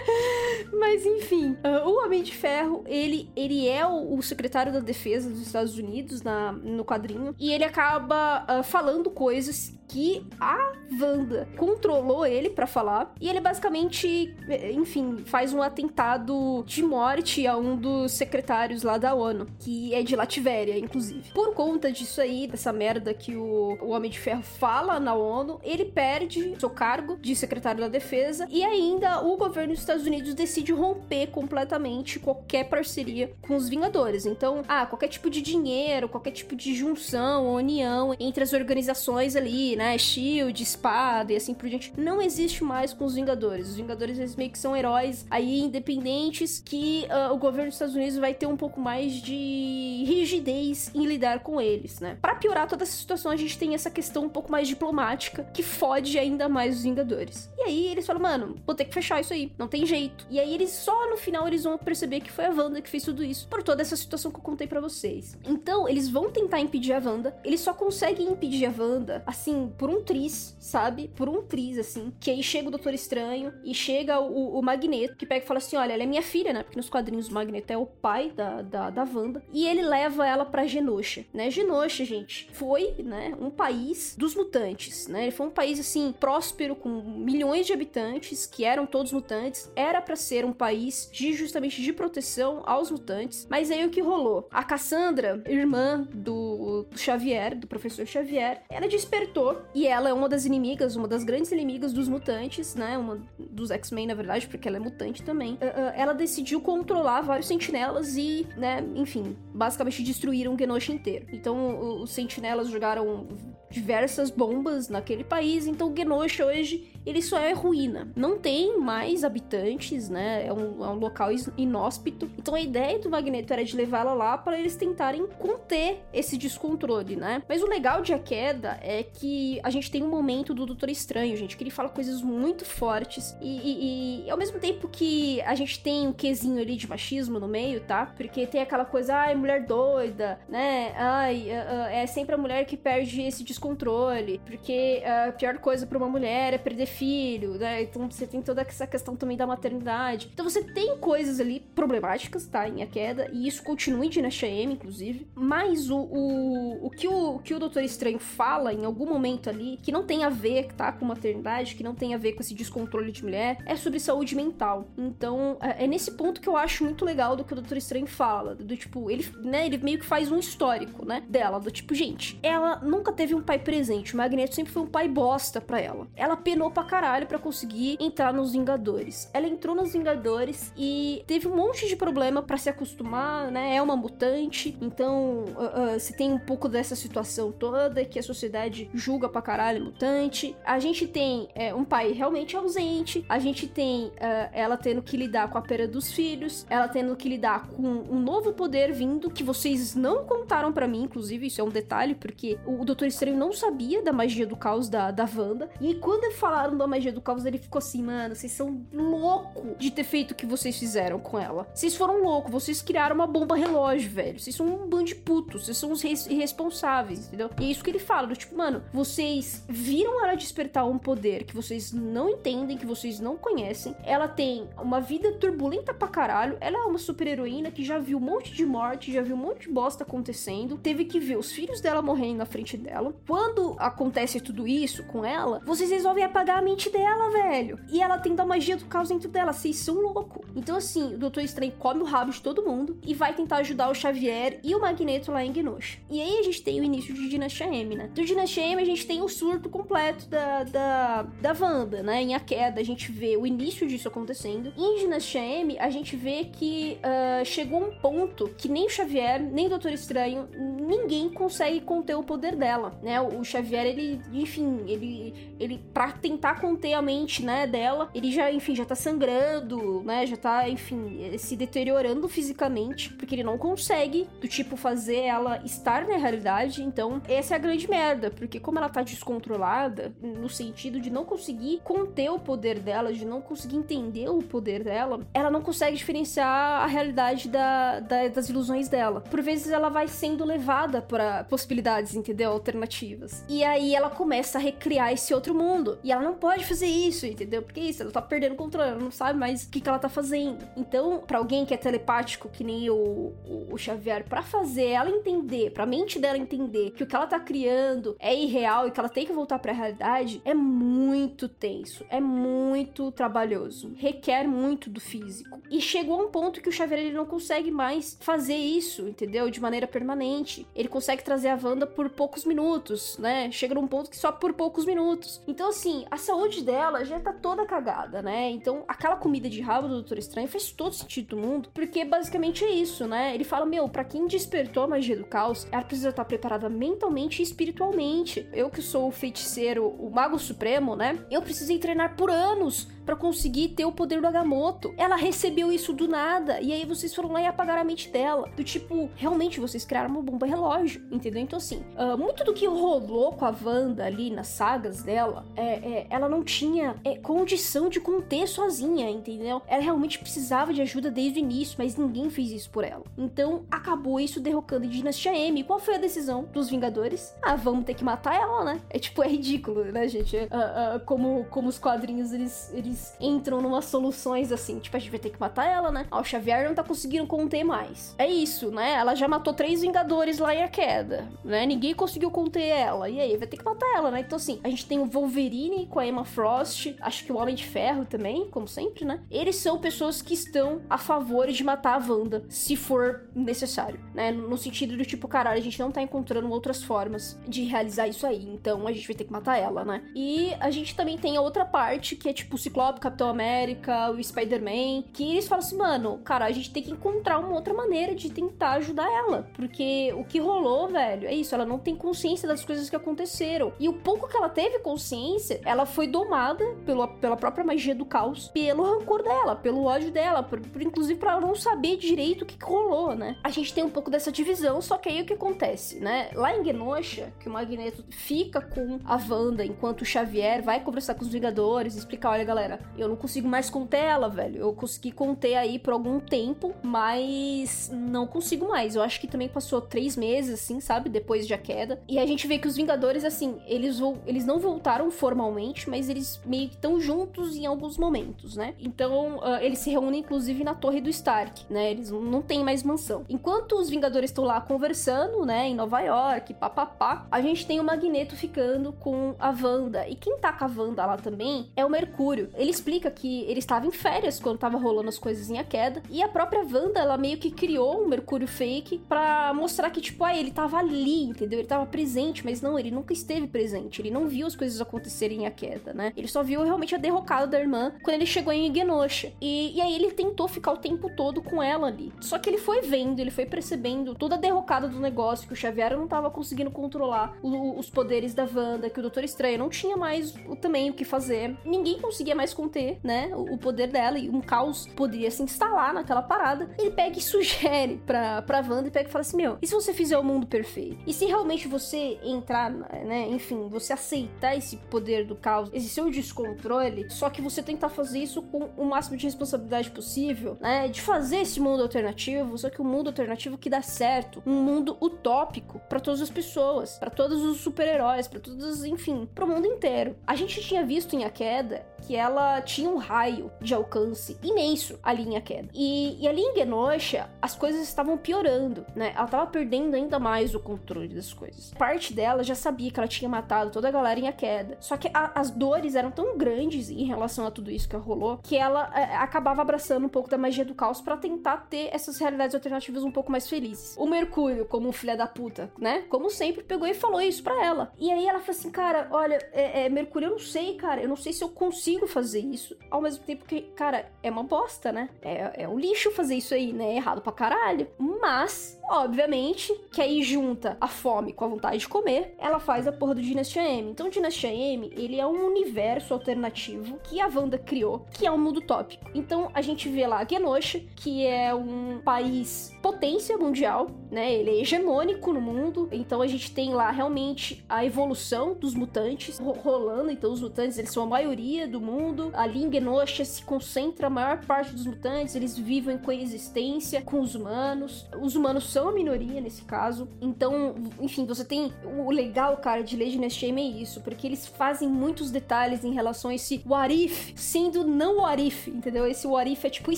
Mas enfim, uh, o Homem de Ferro, ele, ele é o, o, secretário da defesa dos Estados Unidos na, no quadrinho e ele acaba uh, falando coisas que a Wanda controlou ele para falar e ele basicamente, enfim, faz um atentado de morte a um dos secretários lá da ONU, que é de Lativéria, inclusive. Por conta disso aí, dessa merda que o, o Homem de Ferro fala na ONU, ele perde seu cargo de secretário da defesa e ainda o governo dos Estados Unidos decide romper completamente qualquer parceria com os Vingadores. Então, ah, qualquer tipo de dinheiro, qualquer tipo de junção, união entre as organizações ali, né? Shield, espada e assim por diante, não existe mais com os Vingadores. Os Vingadores eles meio que são heróis aí independentes que uh, o governo dos Estados Unidos vai ter um pouco mais de rigidez em lidar com eles, né? Para piorar toda essa situação, a gente tem essa questão um pouco mais diplomática que fode ainda mais os Vingadores. E aí eles falam, mano, vou ter que fechar isso aí, não tem jeito. E aí eles só no final eles vão perceber que foi a Wanda que fez tudo isso por toda essa situação que eu contei para vocês. Então, eles vão tentar impedir a Wanda, eles só conseguem impedir a Wanda assim por um triz, sabe? Por um triz, assim. Que aí chega o Doutor Estranho e chega o, o Magneto, que pega e fala assim: olha, ela é minha filha, né? Porque nos quadrinhos o Magneto é o pai da, da, da Wanda. E ele leva ela pra Genosha, né? Genosha, gente, foi, né? Um país dos mutantes, né? Ele foi um país, assim, próspero, com milhões de habitantes, que eram todos mutantes. Era para ser um país de justamente de proteção aos mutantes. Mas aí o que rolou? A Cassandra, irmã do, do Xavier, do professor Xavier, ela despertou e ela é uma das inimigas, uma das grandes inimigas dos mutantes, né? Uma dos X-Men, na verdade, porque ela é mutante também. Uh, uh, ela decidiu controlar vários sentinelas e, né, enfim, basicamente destruíram o Genosha inteiro. Então, os sentinelas jogaram diversas bombas naquele país, então Genosha hoje ele só é ruína. Não tem mais habitantes, né? É um, é um local inóspito. Então a ideia do Magneto era de levá-la lá para eles tentarem conter esse descontrole, né? Mas o legal de A Queda é que a gente tem um momento do Doutor Estranho, gente, que ele fala coisas muito fortes e, e, e ao mesmo tempo que a gente tem um quesinho ali de machismo no meio, tá? Porque tem aquela coisa, ai, mulher doida, né? Ai, é sempre a mulher que perde esse descontrole, porque a pior coisa para uma mulher é perder filho, né? Então você tem toda essa questão também da maternidade. Então você tem coisas ali problemáticas, tá? Em A Queda, e isso continua em Dinastia M, inclusive. Mas o, o, o, que o, o que o Doutor Estranho fala em algum momento ali, que não tem a ver, tá? Com maternidade, que não tem a ver com esse descontrole de mulher, é sobre saúde mental. Então é, é nesse ponto que eu acho muito legal do que o Doutor Estranho fala. Do tipo, ele, né? Ele meio que faz um histórico, né? Dela, do tipo, gente, ela nunca teve um pai presente. O Magneto sempre foi um pai bosta pra ela. Ela penou pra caralho para conseguir entrar nos Vingadores. Ela entrou nos Vingadores e teve um monte de problema para se acostumar, né? É uma mutante, então uh, uh, se tem um pouco dessa situação toda que a sociedade julga pra caralho mutante. A gente tem é, um pai realmente ausente, a gente tem uh, ela tendo que lidar com a perda dos filhos, ela tendo que lidar com um novo poder vindo que vocês não contaram para mim, inclusive, isso é um detalhe, porque o Doutor Estranho não sabia da magia do caos da, da Wanda. E quando falaram da magia do caos, ele ficou assim, mano, vocês são louco de ter feito o que vocês fizeram com ela. Vocês foram loucos, vocês criaram uma bomba relógio, velho. Vocês são um bando de putos, vocês são os irresponsáveis, entendeu? E é isso que ele fala, do tipo, mano, vocês viram ela despertar um poder que vocês não entendem, que vocês não conhecem. Ela tem uma vida turbulenta pra caralho. Ela é uma super heroína que já viu um monte de morte, já viu um monte de bosta acontecendo. Teve que ver os filhos dela morrendo na frente dela. Quando acontece tudo isso com ela, vocês resolvem apagar a mente dela, velho. E ela tem da magia do caos dentro dela. Vocês são loucos. Então, assim, o Doutor Estranho come o rabo de todo mundo e vai tentar ajudar o Xavier e o Magneto lá em Genosha. E aí a gente tem o início de Dinastia M, né? Do Dinastia M a gente tem o surto completo da, da, da Wanda, né? Em A Queda a gente vê o início disso acontecendo. Em Dinastia M a gente vê que uh, chegou um ponto que nem o Xavier, nem o Doutor Estranho, ninguém consegue conter o poder dela, né? O Xavier, ele, enfim, ele, ele pra tentar conter a mente, né, dela, ele já, enfim, já tá sangrando, né? Já tá, enfim, se deteriorando fisicamente, porque ele não consegue, do tipo, fazer ela estar na realidade. Então, essa é a grande merda, porque como ela tá descontrolada, no sentido de não conseguir conter o poder dela, de não conseguir entender o poder dela, ela não consegue diferenciar a realidade da, da das ilusões dela. Por vezes ela vai sendo levada para possibilidades, entendeu? Alternativas. E aí ela começa a recriar esse outro mundo. E ela não pode fazer isso, entendeu? Porque isso, ela tá perdendo o controle, ela não sabe mais o que, que ela tá fazendo. Então, para alguém que é telepático, que nem o, o, o Xavier, para fazer ela entender, pra mente dela entender que o que ela tá criando é irreal e que ela tem que voltar pra realidade, é muito tenso, é muito trabalhoso, requer muito do físico. E chegou a um ponto que o Xavier ele não consegue mais fazer isso, entendeu? De maneira permanente. Ele consegue trazer a Wanda por poucos minutos, né? Chega num ponto que só por poucos minutos. Então, assim, a saúde dela já tá toda cagada, né? Então, aquela comida de rabo do Doutor Estranho faz todo sentido do mundo, porque basicamente é isso, né? Ele fala: Meu, para quem despertou a magia do caos, ela precisa estar preparada mentalmente e espiritualmente. Eu que sou o feiticeiro, o mago supremo, né? Eu precisei treinar por anos para conseguir ter o poder do Agamotto. Ela recebeu isso do nada, e aí vocês foram lá e apagaram a mente dela. Do tipo, realmente vocês criaram uma bomba relógio, entendeu? Então, assim, uh, muito do que rolou com a Wanda ali nas sagas dela, é, é ela não tinha é, condição de conter sozinha, entendeu? Ela realmente precisava de ajuda desde o início, mas ninguém fez isso por ela. Então, acabou isso derrocando em Dinastia M. Qual foi a decisão dos Vingadores? Ah, vamos ter que matar ela, né? É tipo, é ridículo, né, gente? Uh, uh, como, como os quadrinhos, eles, eles eles entram numas soluções assim, tipo, a gente vai ter que matar ela, né? Ah, o Xavier não tá conseguindo conter mais. É isso, né? Ela já matou três Vingadores lá em A Queda, né? Ninguém conseguiu conter ela. E aí, vai ter que matar ela, né? Então, assim, a gente tem o Wolverine com a Emma Frost, acho que o Homem de Ferro também, como sempre, né? Eles são pessoas que estão a favor de matar a Wanda, se for necessário, né? No sentido do tipo, caralho, a gente não tá encontrando outras formas de realizar isso aí, então a gente vai ter que matar ela, né? E a gente também tem a outra parte, que é tipo o Ciclope Ciclope, Capitão América, o Spider-Man, que eles falam assim, mano, cara, a gente tem que encontrar uma outra maneira de tentar ajudar ela. Porque o que rolou, velho, é isso, ela não tem consciência das coisas que aconteceram. E o pouco que ela teve consciência, ela foi domada pela, pela própria magia do caos, pelo rancor dela, pelo ódio dela, por, por inclusive para ela não saber direito o que, que rolou, né? A gente tem um pouco dessa divisão, só que aí o que acontece, né? Lá em Genosha, que o Magneto fica com a Wanda enquanto o Xavier vai conversar com os Vingadores, explicar, olha, galera, eu não consigo mais conter ela, velho. Eu consegui conter aí por algum tempo, mas não consigo mais. Eu acho que também passou três meses, assim, sabe? Depois de a queda. E a gente vê que os Vingadores, assim, eles, eles não voltaram formalmente, mas eles meio que estão juntos em alguns momentos, né? Então, uh, eles se reúnem, inclusive, na Torre do Stark, né? Eles não têm mais mansão. Enquanto os Vingadores estão lá conversando, né, em Nova York, papapá, a gente tem o Magneto ficando com a Wanda. E quem tá com a Wanda lá também é o Mercúrio. Ele ele explica que ele estava em férias quando tava rolando as coisas em A Queda. E a própria Wanda, ela meio que criou um Mercúrio fake para mostrar que, tipo, ah, ele tava ali, entendeu? Ele tava presente, mas não, ele nunca esteve presente. Ele não viu as coisas acontecerem em A Queda, né? Ele só viu realmente a derrocada da irmã quando ele chegou em Genosha. E, e aí ele tentou ficar o tempo todo com ela ali. Só que ele foi vendo, ele foi percebendo toda a derrocada do negócio, que o Xavier não tava conseguindo controlar o, os poderes da Wanda, que o Doutor Estranho não tinha mais o, também o que fazer. Ninguém conseguia mais conter, né, o, o poder dela e um caos poderia se instalar naquela parada. Ele pega e sugere pra, pra Wanda e pega e fala assim: Meu, e se você fizer o mundo perfeito? E se realmente você entrar, né, enfim, você aceitar esse poder do caos, esse seu descontrole, só que você tentar fazer isso com o máximo de responsabilidade possível, né, de fazer esse mundo alternativo, só que um mundo alternativo que dá certo, um mundo utópico para todas as pessoas, para todos os super-heróis, para todos, enfim, pro mundo inteiro. A gente tinha visto em A Queda que ela ela tinha um raio de alcance imenso ali em Akeda. E, e ali em Genosha, as coisas estavam piorando, né? Ela tava perdendo ainda mais o controle das coisas. Parte dela já sabia que ela tinha matado toda a galera em Akeda. Só que a, as dores eram tão grandes em relação a tudo isso que rolou que ela é, acabava abraçando um pouco da magia do caos para tentar ter essas realidades alternativas um pouco mais felizes. O Mercúrio, como um filho da puta, né? Como sempre, pegou e falou isso pra ela. E aí ela falou assim, cara, olha, é, é, Mercúrio, eu não sei, cara, eu não sei se eu consigo fazer isso. Ao mesmo tempo que, cara, é uma bosta, né? É, é um lixo fazer isso aí, né? É errado pra caralho. Mas, obviamente, que aí junta a fome com a vontade de comer, ela faz a porra do Dynasty M. Então, Dynasty M, ele é um universo alternativo que a Wanda criou, que é um mundo tópico. Então, a gente vê lá Genosha, que é um país potência mundial, né? Ele é hegemônico no mundo. Então a gente tem lá realmente a evolução dos mutantes rolando. Então os mutantes, eles são a maioria do mundo. Ali em Genosha se concentra a maior parte dos mutantes. Eles vivem em coexistência com os humanos. Os humanos são a minoria nesse caso. Então, enfim, você tem o legal, cara, de Legend Shame é isso, porque eles fazem muitos detalhes em relação a esse what if sendo não what if, entendeu? Esse what if é tipo e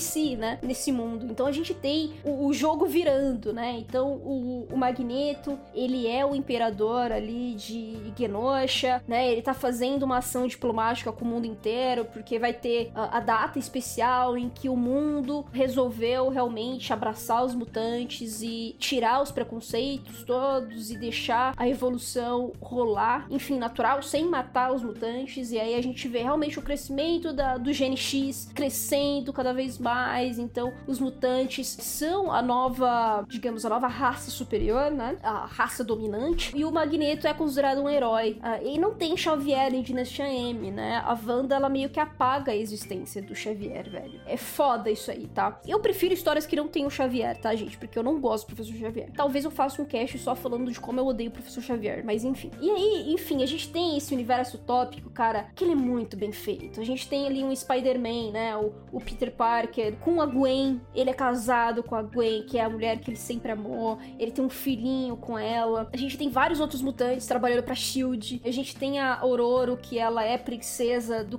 se, né? Nesse mundo. Então a gente tem o, o jogo virando, né? Então o, o, Magneto, ele é o imperador ali de Genosha, né? Ele tá fazendo uma ação diplomática com o mundo inteiro, porque vai ter a, a data especial em que o mundo resolveu realmente abraçar os mutantes e tirar os preconceitos todos e deixar a evolução rolar, enfim, natural, sem matar os mutantes. E aí a gente vê realmente o crescimento da, do gene X crescendo cada vez mais. Então, os mutantes são a nova, digamos, a nova raça superior, né? A raça dominante. E o Magneto é considerado um herói. Uh, e não tem Xavier em Dinastia M, né? A Wanda, ela meio que apaga a existência do Xavier, velho. É foda isso aí, tá? Eu prefiro histórias que não tem o Xavier, tá, gente? Porque eu não gosto do Professor Xavier. Talvez eu faça um cast só falando de como eu odeio o Professor Xavier, mas enfim. E aí, enfim, a gente tem esse universo utópico, cara, que ele é muito bem feito. A gente tem ali um Spider-Man, né? O, o Peter Parker com a Gwen. Ele é casado com a Gwen, que é a mulher que ele sempre amou. Ele tem um filhinho com ela. A gente tem vários outros mutantes trabalhando pra Shield. A gente tem a Ororo, que ela é princesa do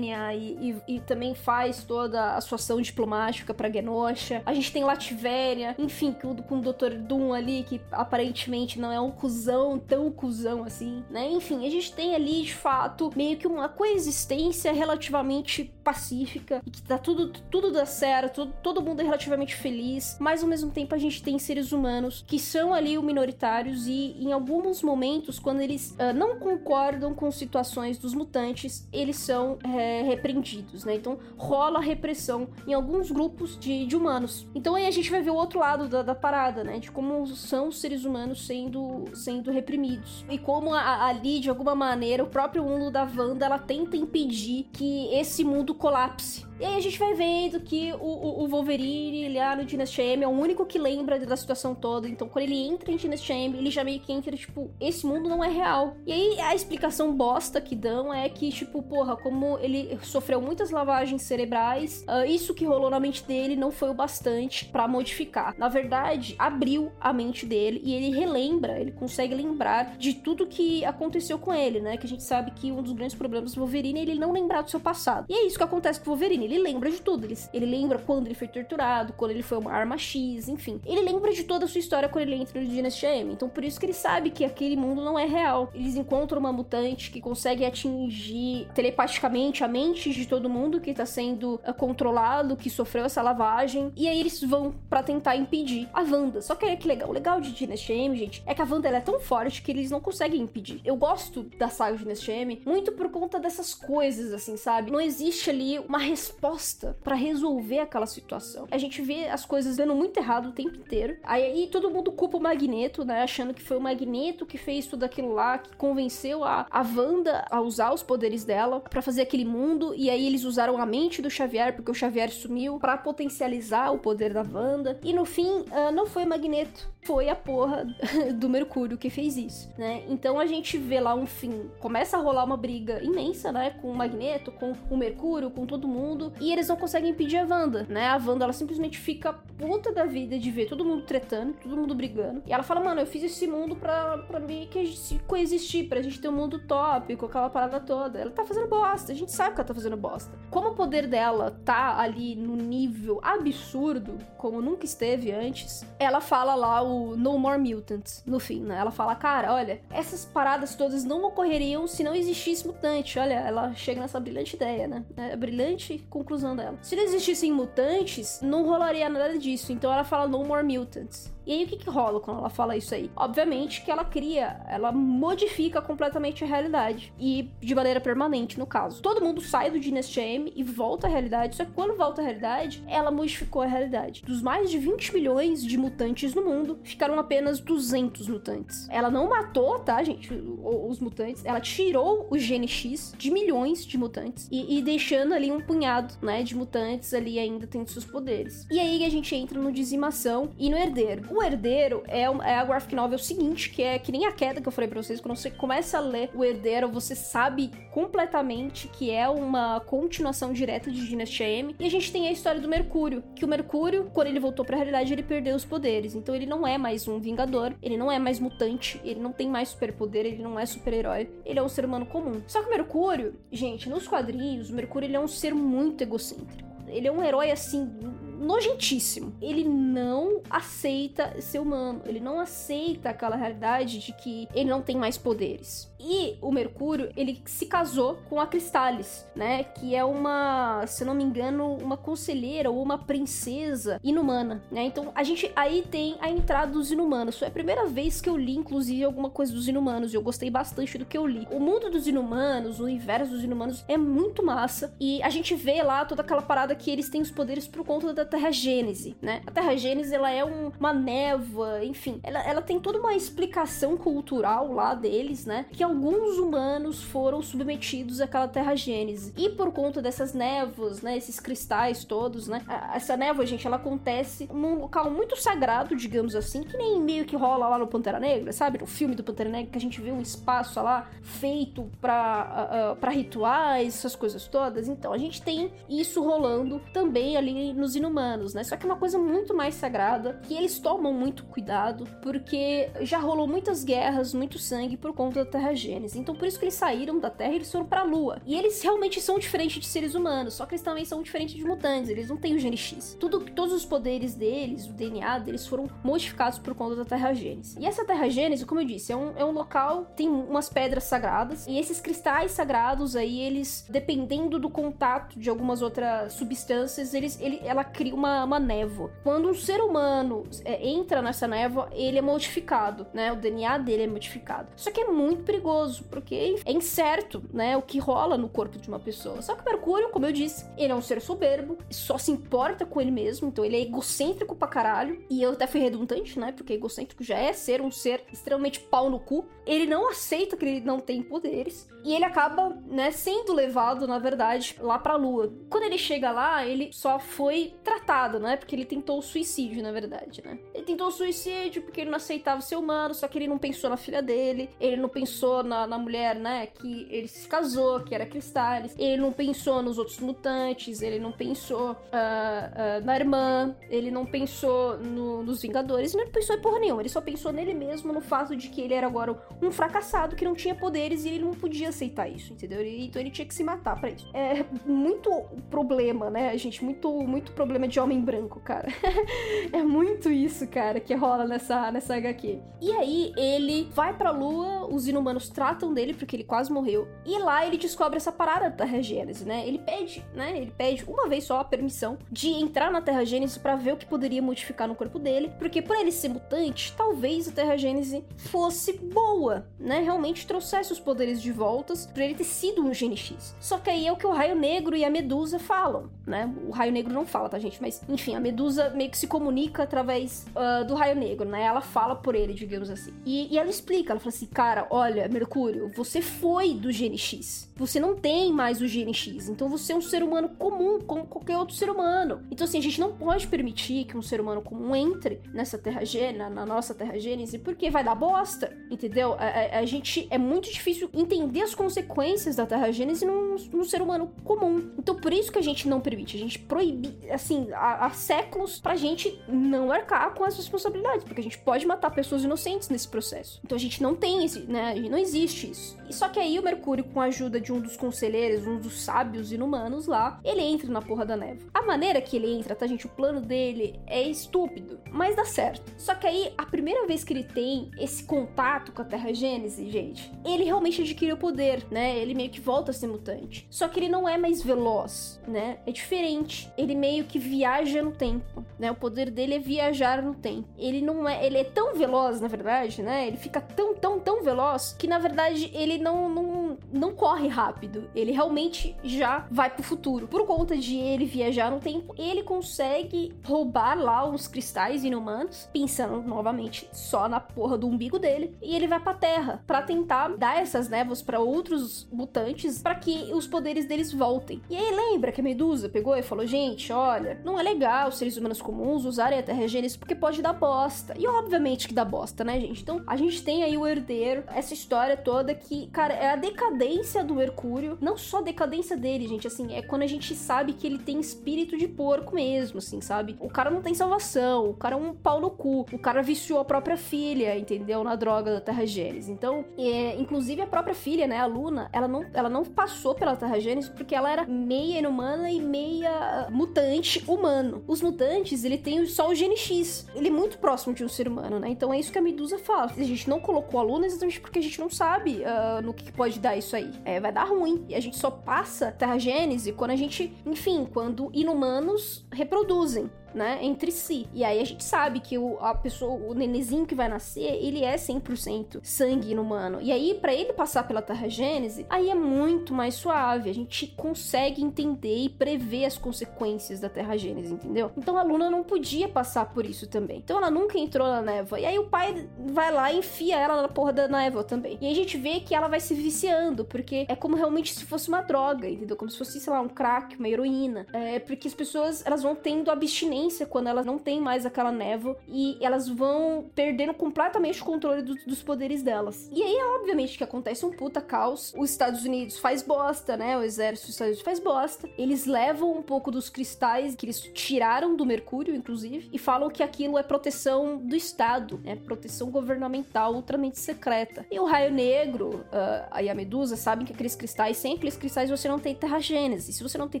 Quênia e, e, e também faz toda a sua ação diplomática pra Genosha. A gente tem Lativéria, enfim, com o Dr. Doom ali, que aparentemente não é um cuzão, tão cuzão assim, né? Enfim, a gente tem ali, de fato, meio que uma coexistência relativamente pacífica e que tá tudo, tudo dá certo, todo mundo é relativamente feliz, mas ao mesmo tempo a gente tem seres humanos que são ali o minoritários e em alguns momentos, quando eles uh, não concordam com situações dos mutantes, eles são é, repreendidos, né? Então rola repressão em alguns grupos de, de, humanos. Então aí a gente vai ver o outro lado da, da, parada, né? De como são os seres humanos sendo, sendo reprimidos. E como a, ali, de alguma maneira, o próprio mundo da Wanda, ela tenta impedir que esse mundo colapse. E aí a gente vai vendo que o, o, o Wolverine, lá no Dynasty M, é o único que lembra da situação toda. Então, quando ele entra em Dynasty M, ele já meio que entra, tipo, esse mundo não é real. E aí, a explicação bosta que dão é que, tipo, porra, como ele sofreu muitas lavagens cerebrais, uh, isso que rolou na mente dele não foi o bastante para modificar. Na verdade, abriu a mente dele e ele relembra, ele consegue lembrar de tudo que aconteceu com ele, né? Que a gente sabe que um dos grandes problemas do Wolverine é ele não lembrar do seu passado. E é isso que acontece com o Wolverine ele lembra de tudo. Ele, ele lembra quando ele foi torturado, quando ele foi uma arma X, enfim. Ele lembra de toda a sua história quando ele entra no Dynasty M. Então por isso que ele sabe que aquele mundo não é real. Eles encontram uma mutante que consegue atingir telepaticamente a mente de todo mundo que tá sendo uh, controlado, que sofreu essa lavagem. E aí eles vão para tentar impedir a Wanda. Só que aí que legal. O legal de Dynasty M, gente, é que a Wanda é tão forte que eles não conseguem impedir. Eu gosto da saga de Dynasty M muito por conta dessas coisas, assim, sabe? Não existe ali uma resposta resposta para resolver aquela situação. A gente vê as coisas dando muito errado o tempo inteiro. Aí, todo mundo culpa o Magneto, né? Achando que foi o Magneto que fez tudo aquilo lá, que convenceu a, a Wanda a usar os poderes dela para fazer aquele mundo. E aí eles usaram a mente do Xavier, porque o Xavier sumiu, para potencializar o poder da Wanda. E no fim, uh, não foi o Magneto, foi a porra do Mercúrio que fez isso, né? Então a gente vê lá um fim. Começa a rolar uma briga imensa, né? Com o Magneto, com o Mercúrio, com todo mundo e eles não conseguem impedir a Wanda, né? A Wanda, ela simplesmente fica puta da vida de ver todo mundo tretando, todo mundo brigando. E ela fala, mano, eu fiz esse mundo pra, pra mim que gente coexistir, pra gente ter um mundo tópico, aquela parada toda. Ela tá fazendo bosta, a gente sabe que ela tá fazendo bosta. Como o poder dela tá ali no nível absurdo, como nunca esteve antes, ela fala lá o No More Mutants no fim, né? Ela fala, cara, olha, essas paradas todas não ocorreriam se não existisse mutante. Olha, ela chega nessa brilhante ideia, né? É a brilhante conclusão dela. Se não existissem mutantes, não rolaria nada disso. Então ela fala No More Mutants. E aí o que, que rola quando ela fala isso aí? Obviamente que ela cria, ela modifica completamente a realidade. E de maneira permanente, no caso. Todo mundo sai do Dynasty M e volta à realidade. Só que quando volta à realidade, ela modificou a realidade. Dos mais de 20 milhões de mutantes no mundo, ficaram apenas 200 mutantes. Ela não matou, tá, gente, os mutantes. Ela tirou o gene X de milhões de mutantes e, e deixando ali um punhado, né, de mutantes ali ainda tendo seus poderes. E aí a gente entra no dizimação e no herdeiro. O herdeiro é, é a graphic novel seguinte, que é que nem a queda que eu falei pra vocês, quando você começa a ler o herdeiro, você sabe completamente que é uma continuação direta de Dynasty M. E a gente tem a história do Mercúrio, que o Mercúrio, quando ele voltou pra realidade, ele perdeu os poderes. Então ele não é mais um vingador, ele não é mais mutante, ele não tem mais superpoder, ele não é super-herói, ele é um ser humano comum. Só que o Mercúrio, gente, nos quadrinhos, o Mercúrio ele é um ser muito egocêntrico. Ele é um herói assim nojentíssimo. Ele não aceita ser humano, ele não aceita aquela realidade de que ele não tem mais poderes. E o Mercúrio, ele se casou com a Cristales, né? Que é uma, se não me engano, uma conselheira ou uma princesa inumana, né? Então a gente aí tem a entrada dos inumanos. Foi a primeira vez que eu li, inclusive, alguma coisa dos inumanos. E eu gostei bastante do que eu li. O mundo dos inumanos, o universo dos inumanos é muito massa. E a gente vê lá toda aquela parada que eles têm os poderes por conta da Terra Gênese, né? A Terra Gênese, ela é um, uma névoa, enfim. Ela, ela tem toda uma explicação cultural lá deles, né? Que alguns humanos foram submetidos àquela Terra Gênese. E por conta dessas névoas, né? Esses cristais todos, né? Essa névoa, gente, ela acontece num local muito sagrado, digamos assim, que nem meio que rola lá no Pantera Negra, sabe? No filme do Pantera Negra, que a gente vê um espaço lá feito para uh, para rituais, essas coisas todas. Então, a gente tem isso rolando também ali nos Inumanos, né? Só que é uma coisa muito mais sagrada, que eles tomam muito cuidado, porque já rolou muitas guerras, muito sangue por conta da Terra Gênesis. Então, por isso que eles saíram da Terra e eles foram pra Lua. E eles realmente são diferentes de seres humanos, só que eles também são diferentes de mutantes, eles não têm o gene X. Tudo, todos os poderes deles, o DNA deles foram modificados por conta da Terra Gênesis. E essa Terra Gênesis, como eu disse, é um, é um local, tem umas pedras sagradas, e esses cristais sagrados aí, eles, dependendo do contato de algumas outras substâncias, eles, ele, ela cria uma, uma névoa. Quando um ser humano é, entra nessa névoa, ele é modificado, né? O DNA dele é modificado. Só que é muito perigoso, porque é incerto, né? O que rola no corpo de uma pessoa. Só que Mercúrio, como eu disse, ele é um ser soberbo, só se importa com ele mesmo, então ele é egocêntrico pra caralho. E eu até fui redundante, né? Porque egocêntrico já é ser um ser extremamente pau no cu. Ele não aceita que ele não tem poderes. E ele acaba, né, sendo levado, na verdade, lá pra lua. Quando ele chega lá, ele só foi tratado, né? Porque ele tentou o suicídio, na verdade, né? Ele tentou o suicídio porque ele não aceitava ser humano, só que ele não pensou na filha dele, ele não pensou na, na mulher, né? Que ele se casou, que era Cristales, ele não pensou nos outros mutantes, ele não pensou uh, uh, na irmã, ele não pensou no, nos Vingadores, ele não pensou em porra nenhuma, ele só pensou nele mesmo, no fato de que ele era agora um fracassado que não tinha poderes e ele não podia aceitar isso, entendeu? Então ele tinha que se matar para isso. É muito problema, né, gente? Muito, muito problema de homem branco, cara. é muito isso, cara, que rola nessa, nessa HQ. E aí ele vai pra lua, os inumanos tratam dele porque ele quase morreu. E lá ele descobre essa parada da Terra Gênese, né? Ele pede, né? Ele pede uma vez só a permissão de entrar na Terra Gênese para ver o que poderia modificar no corpo dele, porque por ele ser mutante, talvez a Terra Gênese fosse boa, né? Realmente trouxesse os poderes de voltas para ele ter sido um Gene X. Só que aí é o que o Raio Negro e a Medusa falam, né? O Raio Negro não fala, tá, gente? Mas, enfim, a Medusa meio que se comunica através uh, do Raio Negro, né? Ela fala por ele, digamos assim. E, e ela explica, ela fala assim, cara, olha, Mercúrio, você foi do Gene X. Você não tem mais o Gene X. Então você é um ser humano comum, como qualquer outro ser humano. Então, assim, a gente não pode permitir que um ser humano comum entre nessa Terra Gênese, na nossa Terra Gênese, porque vai dar bosta, entendeu? A, a, a, gente... É muito difícil entender as consequências da Terra Gênese num num, ser humano comum. Então por isso que a gente não permite, a gente proíbe, assim, há, há séculos pra gente não arcar com as responsabilidades, porque a gente pode matar pessoas inocentes nesse processo. Então a gente não tem esse, né, não existe isso. Só que aí o Mercúrio, com a ajuda de um dos conselheiros, um dos sábios inumanos lá, ele entra na porra da névoa. A maneira que ele entra, tá, gente? O plano dele é estúpido, mas dá certo. Só que aí, a primeira vez que ele tem esse contato com a Terra Gênese, gente, ele realmente adquire o poder, né? Ele meio que volta a ser mutante. Só que ele não é mais veloz, né? É diferente. Ele meio que viaja no tempo, né? O poder dele é viajar no tempo. Ele não é, ele é tão veloz, na verdade, né? Ele fica tão, tão, tão veloz que na verdade ele não não, não corre rápido. Ele realmente já vai pro futuro. Por conta de ele viajar no tempo, ele consegue roubar lá uns cristais inumanos, pensando novamente só na porra do umbigo dele, e ele vai pra Terra para tentar dar essas névoas para outros mutantes para que os poderes deles voltem. E aí lembra que a Medusa pegou e falou: "Gente, olha, não é legal os seres humanos comuns usarem a Terra Gênesis porque pode dar bosta". E obviamente que dá bosta, né, gente? Então, a gente tem aí o herdeiro, essa história toda que, cara, é a decadência do Mercúrio, não só a decadência dele, gente, assim, é quando a gente sabe que ele tem espírito de porco mesmo, assim, sabe? O cara não tem salvação, o cara é um pau no cu, o cara viciou a própria filha, entendeu? Na droga da Terra Gênesis. Então, é, inclusive a própria filha, né, a Luna, ela não, ela não passou pela Terra Gênesis porque ela era meia inumana e meia mutante humano. Os mutantes, ele tem só o gene X. Ele é muito próximo de um ser humano, né? Então é isso que a Medusa fala. A gente não colocou a Luna exatamente porque a gente não sabe uh, no que pode dar isso aí. É, vai dar ruim. E a gente só passa Terra Gênese quando a gente, enfim, quando inumanos reproduzem né, entre si. E aí a gente sabe que o, a pessoa, o nenezinho que vai nascer, ele é 100% sangue inumano. E aí, para ele passar pela Terra Gênese, aí é muito mais suave. A gente consegue entender e prever as consequências da Terra Gênese, entendeu? Então a Luna não podia passar por isso também. Então ela nunca entrou na névoa. E aí o pai vai lá e enfia ela na porra da névoa também. E aí a gente vê que ela vai se viciando, porque é como realmente se fosse uma droga, entendeu? Como se fosse, sei lá, um crack, uma heroína. É porque as pessoas, elas vão tendo abstinência quando elas não têm mais aquela névoa e elas vão perdendo completamente o controle do, dos poderes delas. E aí, obviamente, que acontece um puta caos. Os Estados Unidos faz bosta, né? O exército dos Estados Unidos faz bosta. Eles levam um pouco dos cristais que eles tiraram do Mercúrio, inclusive, e falam que aquilo é proteção do Estado, né? Proteção governamental ultramente secreta. E o Raio Negro uh, e a Medusa sabem que aqueles cristais, sem aqueles cristais, você não tem terra gênese. Se você não tem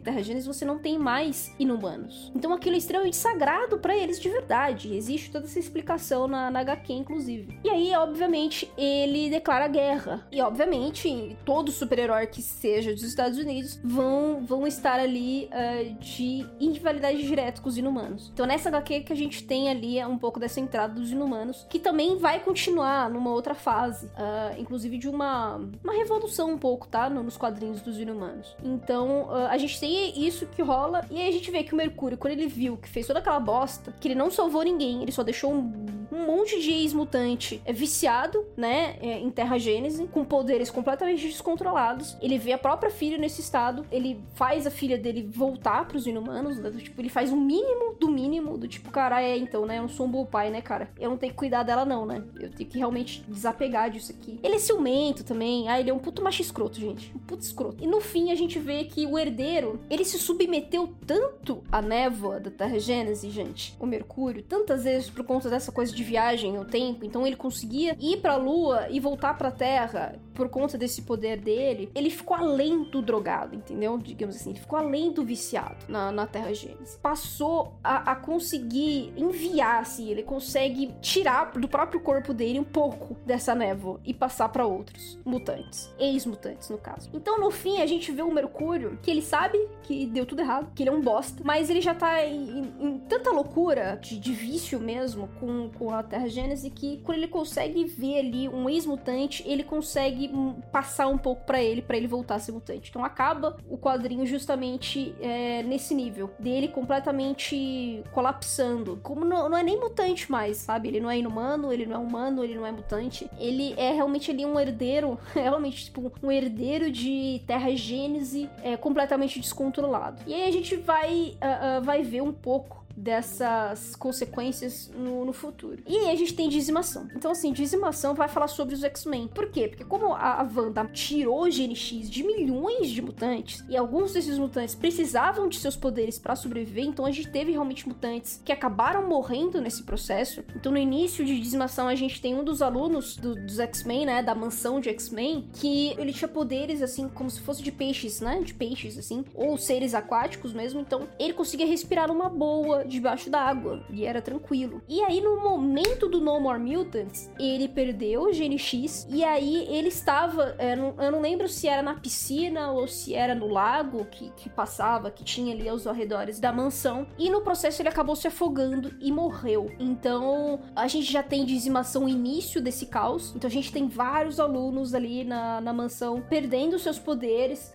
terra gênese, você não tem mais inumanos. Então aquilo é extremamente sagrado para eles de verdade. Existe toda essa explicação na, na HQ, inclusive. E aí, obviamente, ele declara guerra. E, obviamente, todo super-herói que seja dos Estados Unidos vão, vão estar ali uh, de rivalidade direta com os inumanos. Então, nessa HQ que a gente tem ali é um pouco dessa entrada dos inumanos, que também vai continuar numa outra fase, uh, inclusive de uma, uma revolução um pouco, tá? Nos quadrinhos dos inumanos. Então, uh, a gente tem isso que rola, e aí a gente vê que o Mercúrio, quando ele viu que fez toda aquela bosta, que ele não salvou ninguém, ele só deixou um, um monte de ex-mutante é, viciado, né, é, em Terra Gênese, com poderes completamente descontrolados. Ele vê a própria filha nesse estado, ele faz a filha dele voltar pros inumanos, né, tipo, ele faz o mínimo do mínimo, do tipo, cara, é, então, né, eu não sou um bom pai, né, cara? Eu não tenho que cuidar dela, não, né? Eu tenho que realmente desapegar disso aqui. Ele é ciumento também, ah, ele é um puto macho escroto, gente, um puto escroto. E no fim a gente vê que o herdeiro, ele se submeteu tanto à névoa da Terra Gênesis, gente, o Mercúrio, tantas vezes por conta dessa coisa de viagem no tempo, então ele conseguia ir pra Lua e voltar pra Terra por conta desse poder dele, ele ficou além do drogado, entendeu? Digamos assim, ele ficou além do viciado na, na Terra Gênesis. Passou a, a conseguir enviar, assim, ele consegue tirar do próprio corpo dele um pouco dessa névoa e passar para outros mutantes, ex-mutantes no caso. Então no fim a gente vê o Mercúrio que ele sabe que deu tudo errado, que ele é um bosta, mas ele já tá em, em tanta loucura de, de, vício mesmo com, com a Terra Gênese que quando ele consegue ver ali um ex-mutante, ele consegue passar um pouco para ele, para ele voltar a ser mutante. Então acaba o quadrinho justamente é, nesse nível, dele completamente colapsando. Como não, não, é nem mutante mais, sabe? Ele não é inumano, ele não é humano, ele não é mutante. Ele é realmente ali um herdeiro, realmente tipo um herdeiro de Terra Gênese é, completamente descontrolado. E aí a gente vai, uh, uh, vai ver um pouco dessas consequências no, no futuro. E aí a gente tem dizimação. Então, assim, dizimação vai falar sobre os X-Men. Por quê? Porque como a, a Wanda tirou o GNX de milhões de mutantes, e alguns desses mutantes precisavam de seus poderes para sobreviver, então a gente teve realmente mutantes que acabaram morrendo nesse processo. Então, no início de dizimação, a gente tem um dos alunos do, dos X-Men, né, da mansão de X-Men, que ele tinha poderes, assim, como se fosse de peixes, né, de peixes, assim, ou seres aquáticos mesmo, então ele conseguia respirar numa boa debaixo d'água, e era tranquilo. E aí, no momento do No More Mutants, ele perdeu o GNX, e aí ele estava, eu não, eu não lembro se era na piscina ou se era no lago que, que passava, que tinha ali aos arredores da mansão, e no processo ele acabou se afogando e morreu. Então, a gente já tem dizimação início desse caos, então a gente tem vários alunos ali na, na mansão perdendo seus poderes,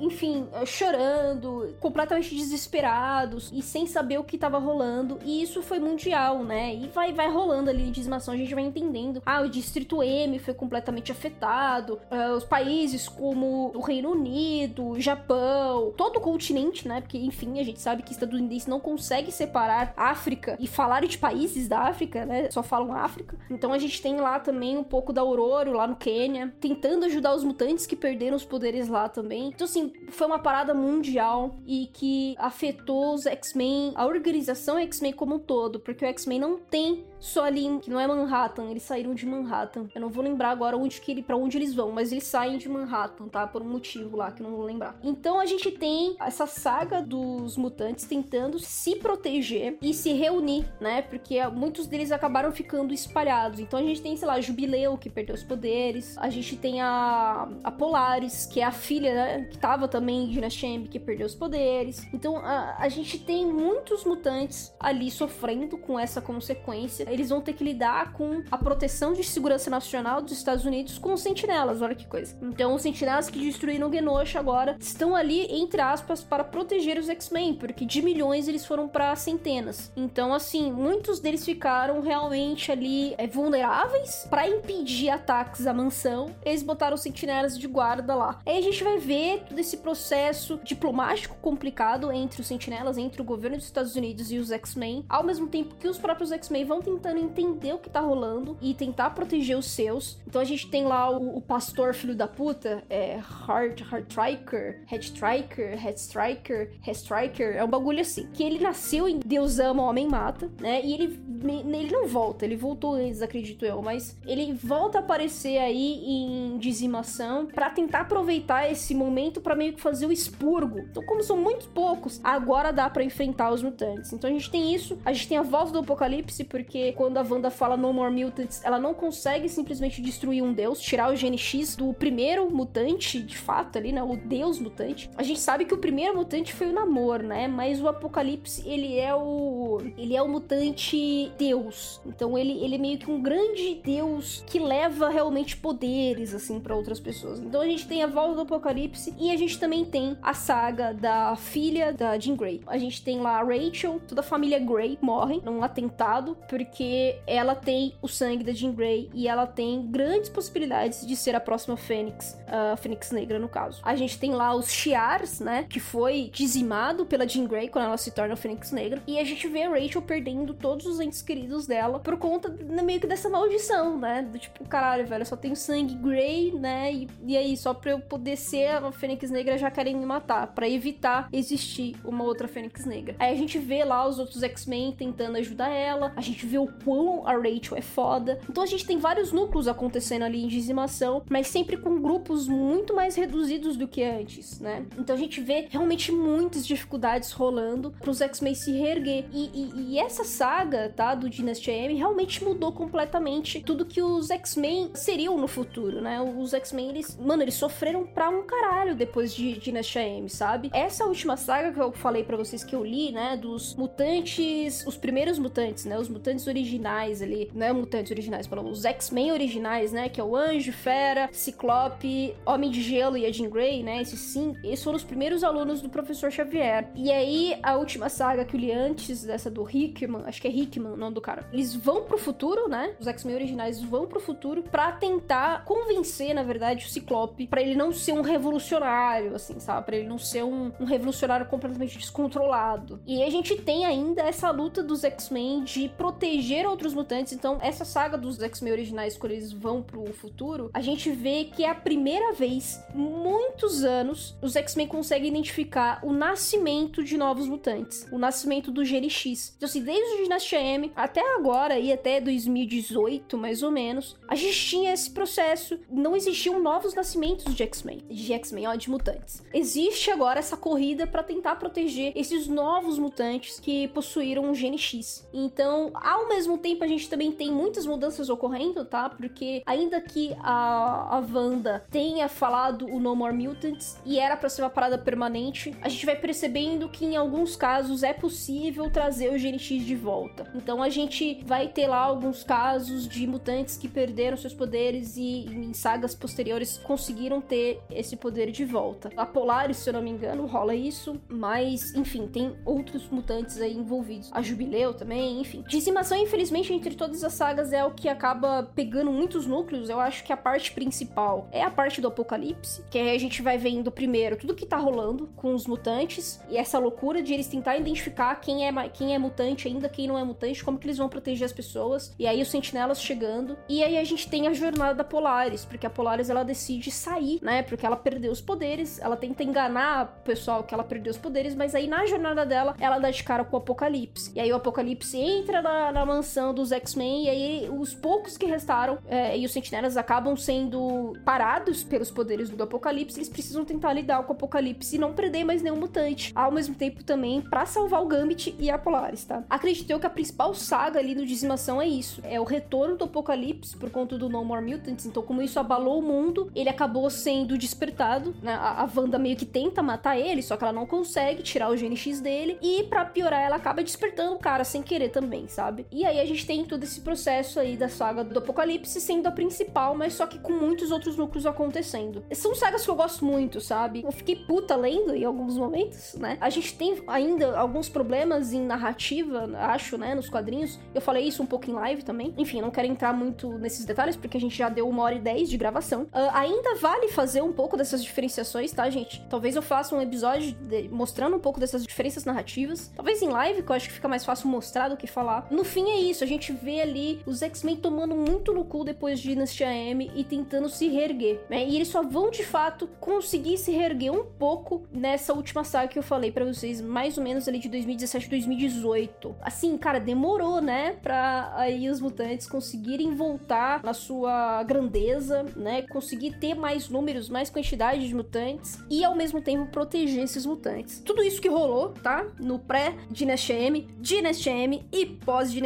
enfim, chorando, completamente desesperados e sem saber o que estava rolando. E isso foi mundial, né? E vai, vai rolando ali em dizimação, a gente vai entendendo. Ah, o Distrito M foi completamente afetado, uh, os países como o Reino Unido, Japão, todo o continente, né? Porque, enfim, a gente sabe que estadunidense não consegue separar África e falar de países da África, né? Só falam África. Então a gente tem lá também um pouco da Aurora, lá no Quênia, tentando ajudar os mutantes que perderam os poderes lá também. Então, assim, foi uma parada mundial e que afetou os X-Men, a organização X-Men como um todo, porque o X-Men não tem só ali, que não é Manhattan, eles saíram de Manhattan. Eu não vou lembrar agora onde que ele, para onde eles vão, mas eles saem de Manhattan, tá? Por um motivo lá que eu não vou lembrar. Então a gente tem essa saga dos mutantes tentando se proteger e se reunir, né? Porque muitos deles acabaram ficando espalhados. Então a gente tem, sei lá, Jubileu, que perdeu os poderes. A gente tem a, a Polaris, que é a filha, né? Que tava também em Dynasty M, que perdeu os poderes. Então a, a gente tem muitos mutantes ali sofrendo com essa consequência eles vão ter que lidar com a proteção de segurança nacional dos Estados Unidos com os sentinelas, olha que coisa. Então, os sentinelas que destruíram Genosha agora estão ali, entre aspas, para proteger os X-Men, porque de milhões eles foram para centenas. Então, assim, muitos deles ficaram realmente ali é, vulneráveis para impedir ataques à mansão. Eles botaram sentinelas de guarda lá. Aí a gente vai ver todo esse processo diplomático complicado entre os sentinelas, entre o governo dos Estados Unidos e os X-Men, ao mesmo tempo que os próprios X-Men vão tentar tentando entender o que tá rolando e tentar proteger os seus. Então a gente tem lá o, o pastor filho da puta, é Hard, Striker, Head Striker, Head Striker, Head Striker, é um bagulho assim. Que ele nasceu em Deus ama, homem mata, né? E ele, ele não volta, ele voltou antes, acredito eu, mas ele volta a aparecer aí em dizimação para tentar aproveitar esse momento para meio que fazer o expurgo. Então, como são muito poucos, agora dá para enfrentar os mutantes. Então a gente tem isso, a gente tem a voz do apocalipse, porque quando a Wanda fala No More Mutants, ela não consegue simplesmente destruir um deus, tirar o GNX do primeiro mutante, de fato, ali, né? O deus mutante. A gente sabe que o primeiro mutante foi o Namor, né? Mas o Apocalipse, ele é o. Ele é o mutante deus. Então ele, ele é meio que um grande deus que leva realmente poderes, assim, para outras pessoas. Então a gente tem a volta do Apocalipse e a gente também tem a saga da filha da Jean Grey. A gente tem lá a Rachel, toda a família Grey morre num atentado, porque porque ela tem o sangue da Jean Grey e ela tem grandes possibilidades de ser a próxima Fênix, a Fênix Negra no caso. A gente tem lá os Shi'ars, né, que foi dizimado pela Jean Grey quando ela se torna a Fênix Negra, e a gente vê a Rachel perdendo todos os entes queridos dela por conta né, meio que dessa maldição, né, do tipo, caralho, velho, eu só tenho sangue Grey, né, e, e aí, só pra eu poder ser a Fênix Negra já querem me matar, para evitar existir uma outra Fênix Negra. Aí a gente vê lá os outros X-Men tentando ajudar ela, a gente vê o quão a Rachel é foda. Então a gente tem vários núcleos acontecendo ali em dizimação, mas sempre com grupos muito mais reduzidos do que antes, né? Então a gente vê realmente muitas dificuldades rolando pros X-Men se reerguer. E, e, e, essa saga, tá, do Dynasty M realmente mudou completamente tudo que os X-Men seriam no futuro, né? Os X-Men, eles, mano, eles sofreram pra um caralho depois de Dynasty M, sabe? Essa última saga que eu falei para vocês que eu li, né, dos mutantes, os primeiros mutantes, né, os mutantes originais ali, não é mutantes originais, pelo os X-Men originais, né? Que é o Anjo, Fera, Ciclope, Homem de Gelo e a Jean Grey, né? Esses sim, esses foram os primeiros alunos do Professor Xavier. E aí, a última saga que eu li antes dessa do Hickman, acho que é Hickman o nome do cara, eles vão pro futuro, né? Os X-Men originais vão pro futuro para tentar convencer, na verdade, o Ciclope para ele não ser um revolucionário, assim, sabe? Pra ele não ser um, um revolucionário completamente descontrolado. E a gente tem ainda essa luta dos X-Men de proteger outros mutantes. Então, essa saga dos X-Men originais, quando eles vão pro futuro, a gente vê que é a primeira vez, muitos anos, os X-Men conseguem identificar o nascimento de novos mutantes, o nascimento do Gene X. Então, assim, desde o Dinastia M até agora e até 2018, mais ou menos, a gente tinha esse processo. Não existiam novos nascimentos de X-Men, de X-Men, ó, de mutantes. Existe agora essa corrida para tentar proteger esses novos mutantes que possuíram o Gene X. Então, ao mesmo tempo, a gente também tem muitas mudanças ocorrendo, tá? Porque ainda que a, a Wanda tenha falado o No More Mutants e era para ser uma parada permanente, a gente vai percebendo que em alguns casos é possível trazer o Gene X de volta. Então a gente vai ter lá alguns casos de mutantes que perderam seus poderes e em sagas posteriores conseguiram ter esse poder de volta. A Polaris, se eu não me engano, rola isso, mas enfim, tem outros mutantes aí envolvidos. A Jubileu também, enfim. Dizimação, infelizmente, entre todas as sagas é o que acaba pegando muitos núcleos. Eu acho que a parte principal é a parte do Apocalipse, que aí a gente vai vendo primeiro tudo que tá rolando com os mutantes e essa loucura de eles tentar identificar quem é, quem é mutante ainda, quem não é mutante, como que eles vão proteger as pessoas. E aí os sentinelas chegando. E aí a gente tem a jornada da Polaris, porque a Polaris ela decide sair, né? Porque ela perdeu os poderes, ela tenta enganar o pessoal que ela perdeu os poderes, mas aí na jornada dela, ela dá de cara com o Apocalipse. E aí o Apocalipse entra na, na mansão dos X-Men, e aí os poucos que restaram é, e os sentinelas acabam sendo parados pelos poderes do Apocalipse, eles precisam tentar lidar com o Apocalipse e não perder mais nenhum mutante. Ao mesmo tempo também para salvar o Gambit e a Polaris, tá? Acredito eu que a principal saga ali do Dizimação é isso. É o retorno do Apocalipse por conta do No More Mutants. Então, como isso abalou o mundo, ele acabou sendo despertado. Né? A, a Wanda meio que tenta matar ele, só que ela não consegue tirar o gene X dele. E para piorar, ela acaba despertando o cara sem querer também, sabe? E aí a gente tem todo esse processo aí da saga do Apocalipse sendo a principal, mas só que com muitos outros núcleos acontecendo. São sagas que eu gosto muito, sabe? Eu fiquei puta lendo em alguns momentos, né? A gente tem ainda alguns problemas em narrativa, acho, né? Nos quadrinhos. Eu falei isso um pouco em live também. Enfim, não quero entrar muito nesses detalhes, porque a gente já deu uma hora e dez de gravação. Uh, ainda vale fazer um pouco dessas diferenciações, tá, gente? Talvez eu faça um episódio de... mostrando um pouco dessas diferenças narrativas. Talvez em live, que eu acho que fica mais fácil mostrar do que falar. No fim é isso, a gente vê ali os X-Men tomando muito no cu depois de Dynasty M e tentando se reerguer, né? E eles só vão de fato conseguir se reerguer um pouco nessa última saga que eu falei para vocês, mais ou menos ali de 2017 2018. Assim, cara, demorou, né, para aí os mutantes conseguirem voltar na sua grandeza, né, conseguir ter mais números, mais quantidade de mutantes e ao mesmo tempo proteger esses mutantes. Tudo isso que rolou, tá? No pré-Dynasty M, Dynasty M e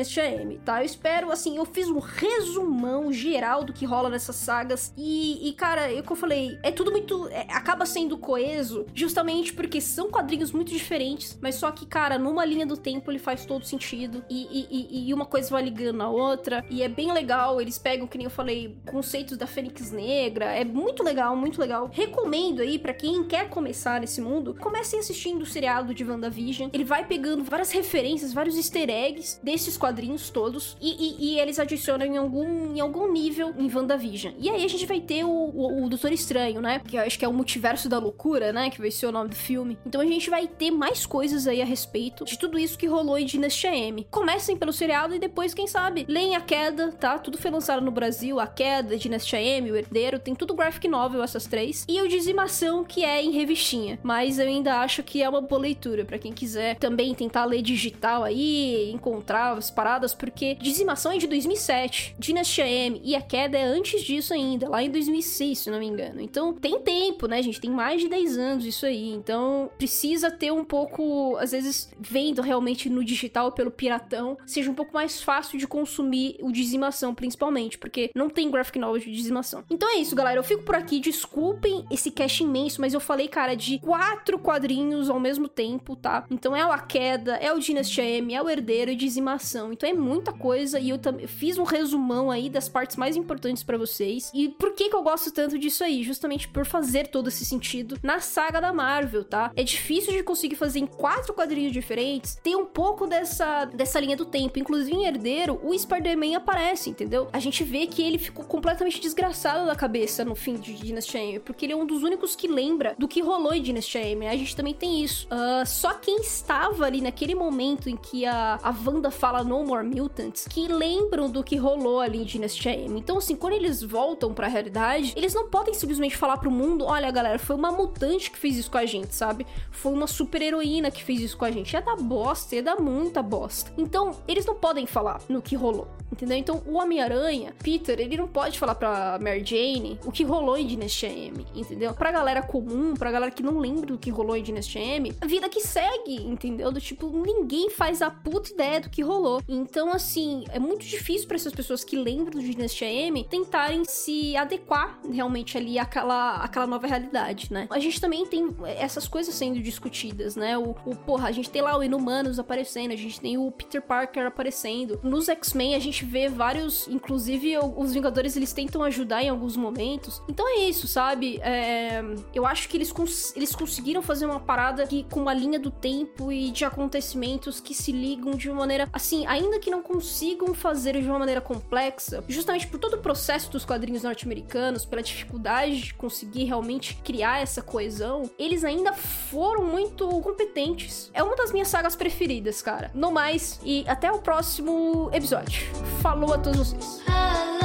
pós-Dynasty M, tá? Eu espero, assim, eu fiz um resumão geral do que rola nessas sagas e, e cara, é o que eu falei, é tudo muito. É, acaba sendo coeso justamente porque são quadrinhos muito diferentes, mas só que, cara, numa linha do tempo ele faz todo sentido e, e, e uma coisa vai ligando na outra e é bem legal. Eles pegam, que nem eu falei, conceitos da Fênix Negra, é muito legal, muito legal. Recomendo aí para quem quer começar nesse mundo, comecem assistindo o seriado de WandaVision. Ele vai pegando várias referências, vários easter eggs desses quadrinhos todos e, e eles adicionam em algum, em algum nível em WandaVision. E aí a gente vai ter o, o, o Doutor Estranho, né? Que eu acho que é o multiverso da loucura, né? Que vai ser o nome do filme. Então a gente vai ter mais coisas aí a respeito de tudo isso que rolou em Dynasty M. Comecem pelo seriado e depois, quem sabe, leem A Queda, tá? Tudo foi lançado no Brasil. A Queda, Dynasty M, O Herdeiro, tem tudo graphic novel essas três. E o Dizimação, que é em revistinha. Mas eu ainda acho que é uma boa leitura para quem quiser também tentar ler digital aí, encontrar as paradas, porque Dizimação é de 2007. Dynasty M e A Queda é antes disso ainda, lá em 2006, se não me engano. Então tem tempo, né, gente? Tem mais de 10 anos isso aí. Então precisa ter um pouco, às vezes, vendo realmente no digital pelo piratão, seja um pouco mais fácil de consumir o Dizimação, principalmente, porque não tem graphic novel de Dizimação. Então é isso, galera. Eu fico por aqui. Desculpem esse cast imenso, mas eu falei, cara, de quatro quadrinhos ao mesmo tempo, tá? Então é o A Queda, é o Dynasty M, é o Herdeiro e Dizimação. Então é muita coisa e eu fiz um resumão aí das partes mais importantes para vocês. E por que que eu gosto tanto disso aí? Justamente por fazer todo esse sentido na saga da Marvel, tá? É difícil de conseguir fazer em quatro quadrinhos diferentes, tem um pouco dessa, dessa linha do tempo. Inclusive em Herdeiro, o Spider-Man aparece, entendeu? A gente vê que ele ficou completamente desgraçado da cabeça no fim de Dynasty M, porque ele é um dos únicos que lembra do que rolou em Dynasty M. A gente também tem isso. Uh, só quem estava ali naquele momento em que a, a Wanda fala No More Mutants, que lembram do que rolou ali em Dynasty AM. Então, assim, quando eles voltam pra realidade, eles não podem simplesmente falar pro mundo: olha, galera, foi uma mutante que fez isso com a gente, sabe? Foi uma super heroína que fez isso com a gente. É da bosta, é da muita bosta. Então, eles não podem falar no que rolou, entendeu? Então, o Homem-Aranha, Peter, ele não pode falar pra Mary Jane o que rolou em Dynasty AM, entendeu? Pra galera comum, pra galera que não lembra do que rolou em Dynasty AM, a vida que segue, entendeu? Do tipo, ninguém faz a puta ideia do que rolou. Então, assim, é muito difícil para essas pessoas que lembram de Dynasty AM tentarem se adequar realmente ali àquela, àquela nova realidade, né? A gente também tem essas coisas sendo discutidas, né? O, o porra, a gente tem lá o Inumanos aparecendo, a gente tem o Peter Parker aparecendo. Nos X-Men a gente vê vários, inclusive os Vingadores eles tentam ajudar em alguns momentos. Então é isso, sabe? É, eu acho que eles, cons eles conseguiram fazer uma parada que, com uma linha do tempo e de acontecimentos que se ligam de uma maneira assim, ainda que não consigam fazer de uma maneira complexa, justamente por todo o processo dos quadrinhos norte-americanos, pela dificuldade de conseguir realmente criar essa coesão, eles ainda foram muito competentes. É uma das minhas sagas preferidas, cara. No mais, e até o próximo episódio. Falou a todos vocês.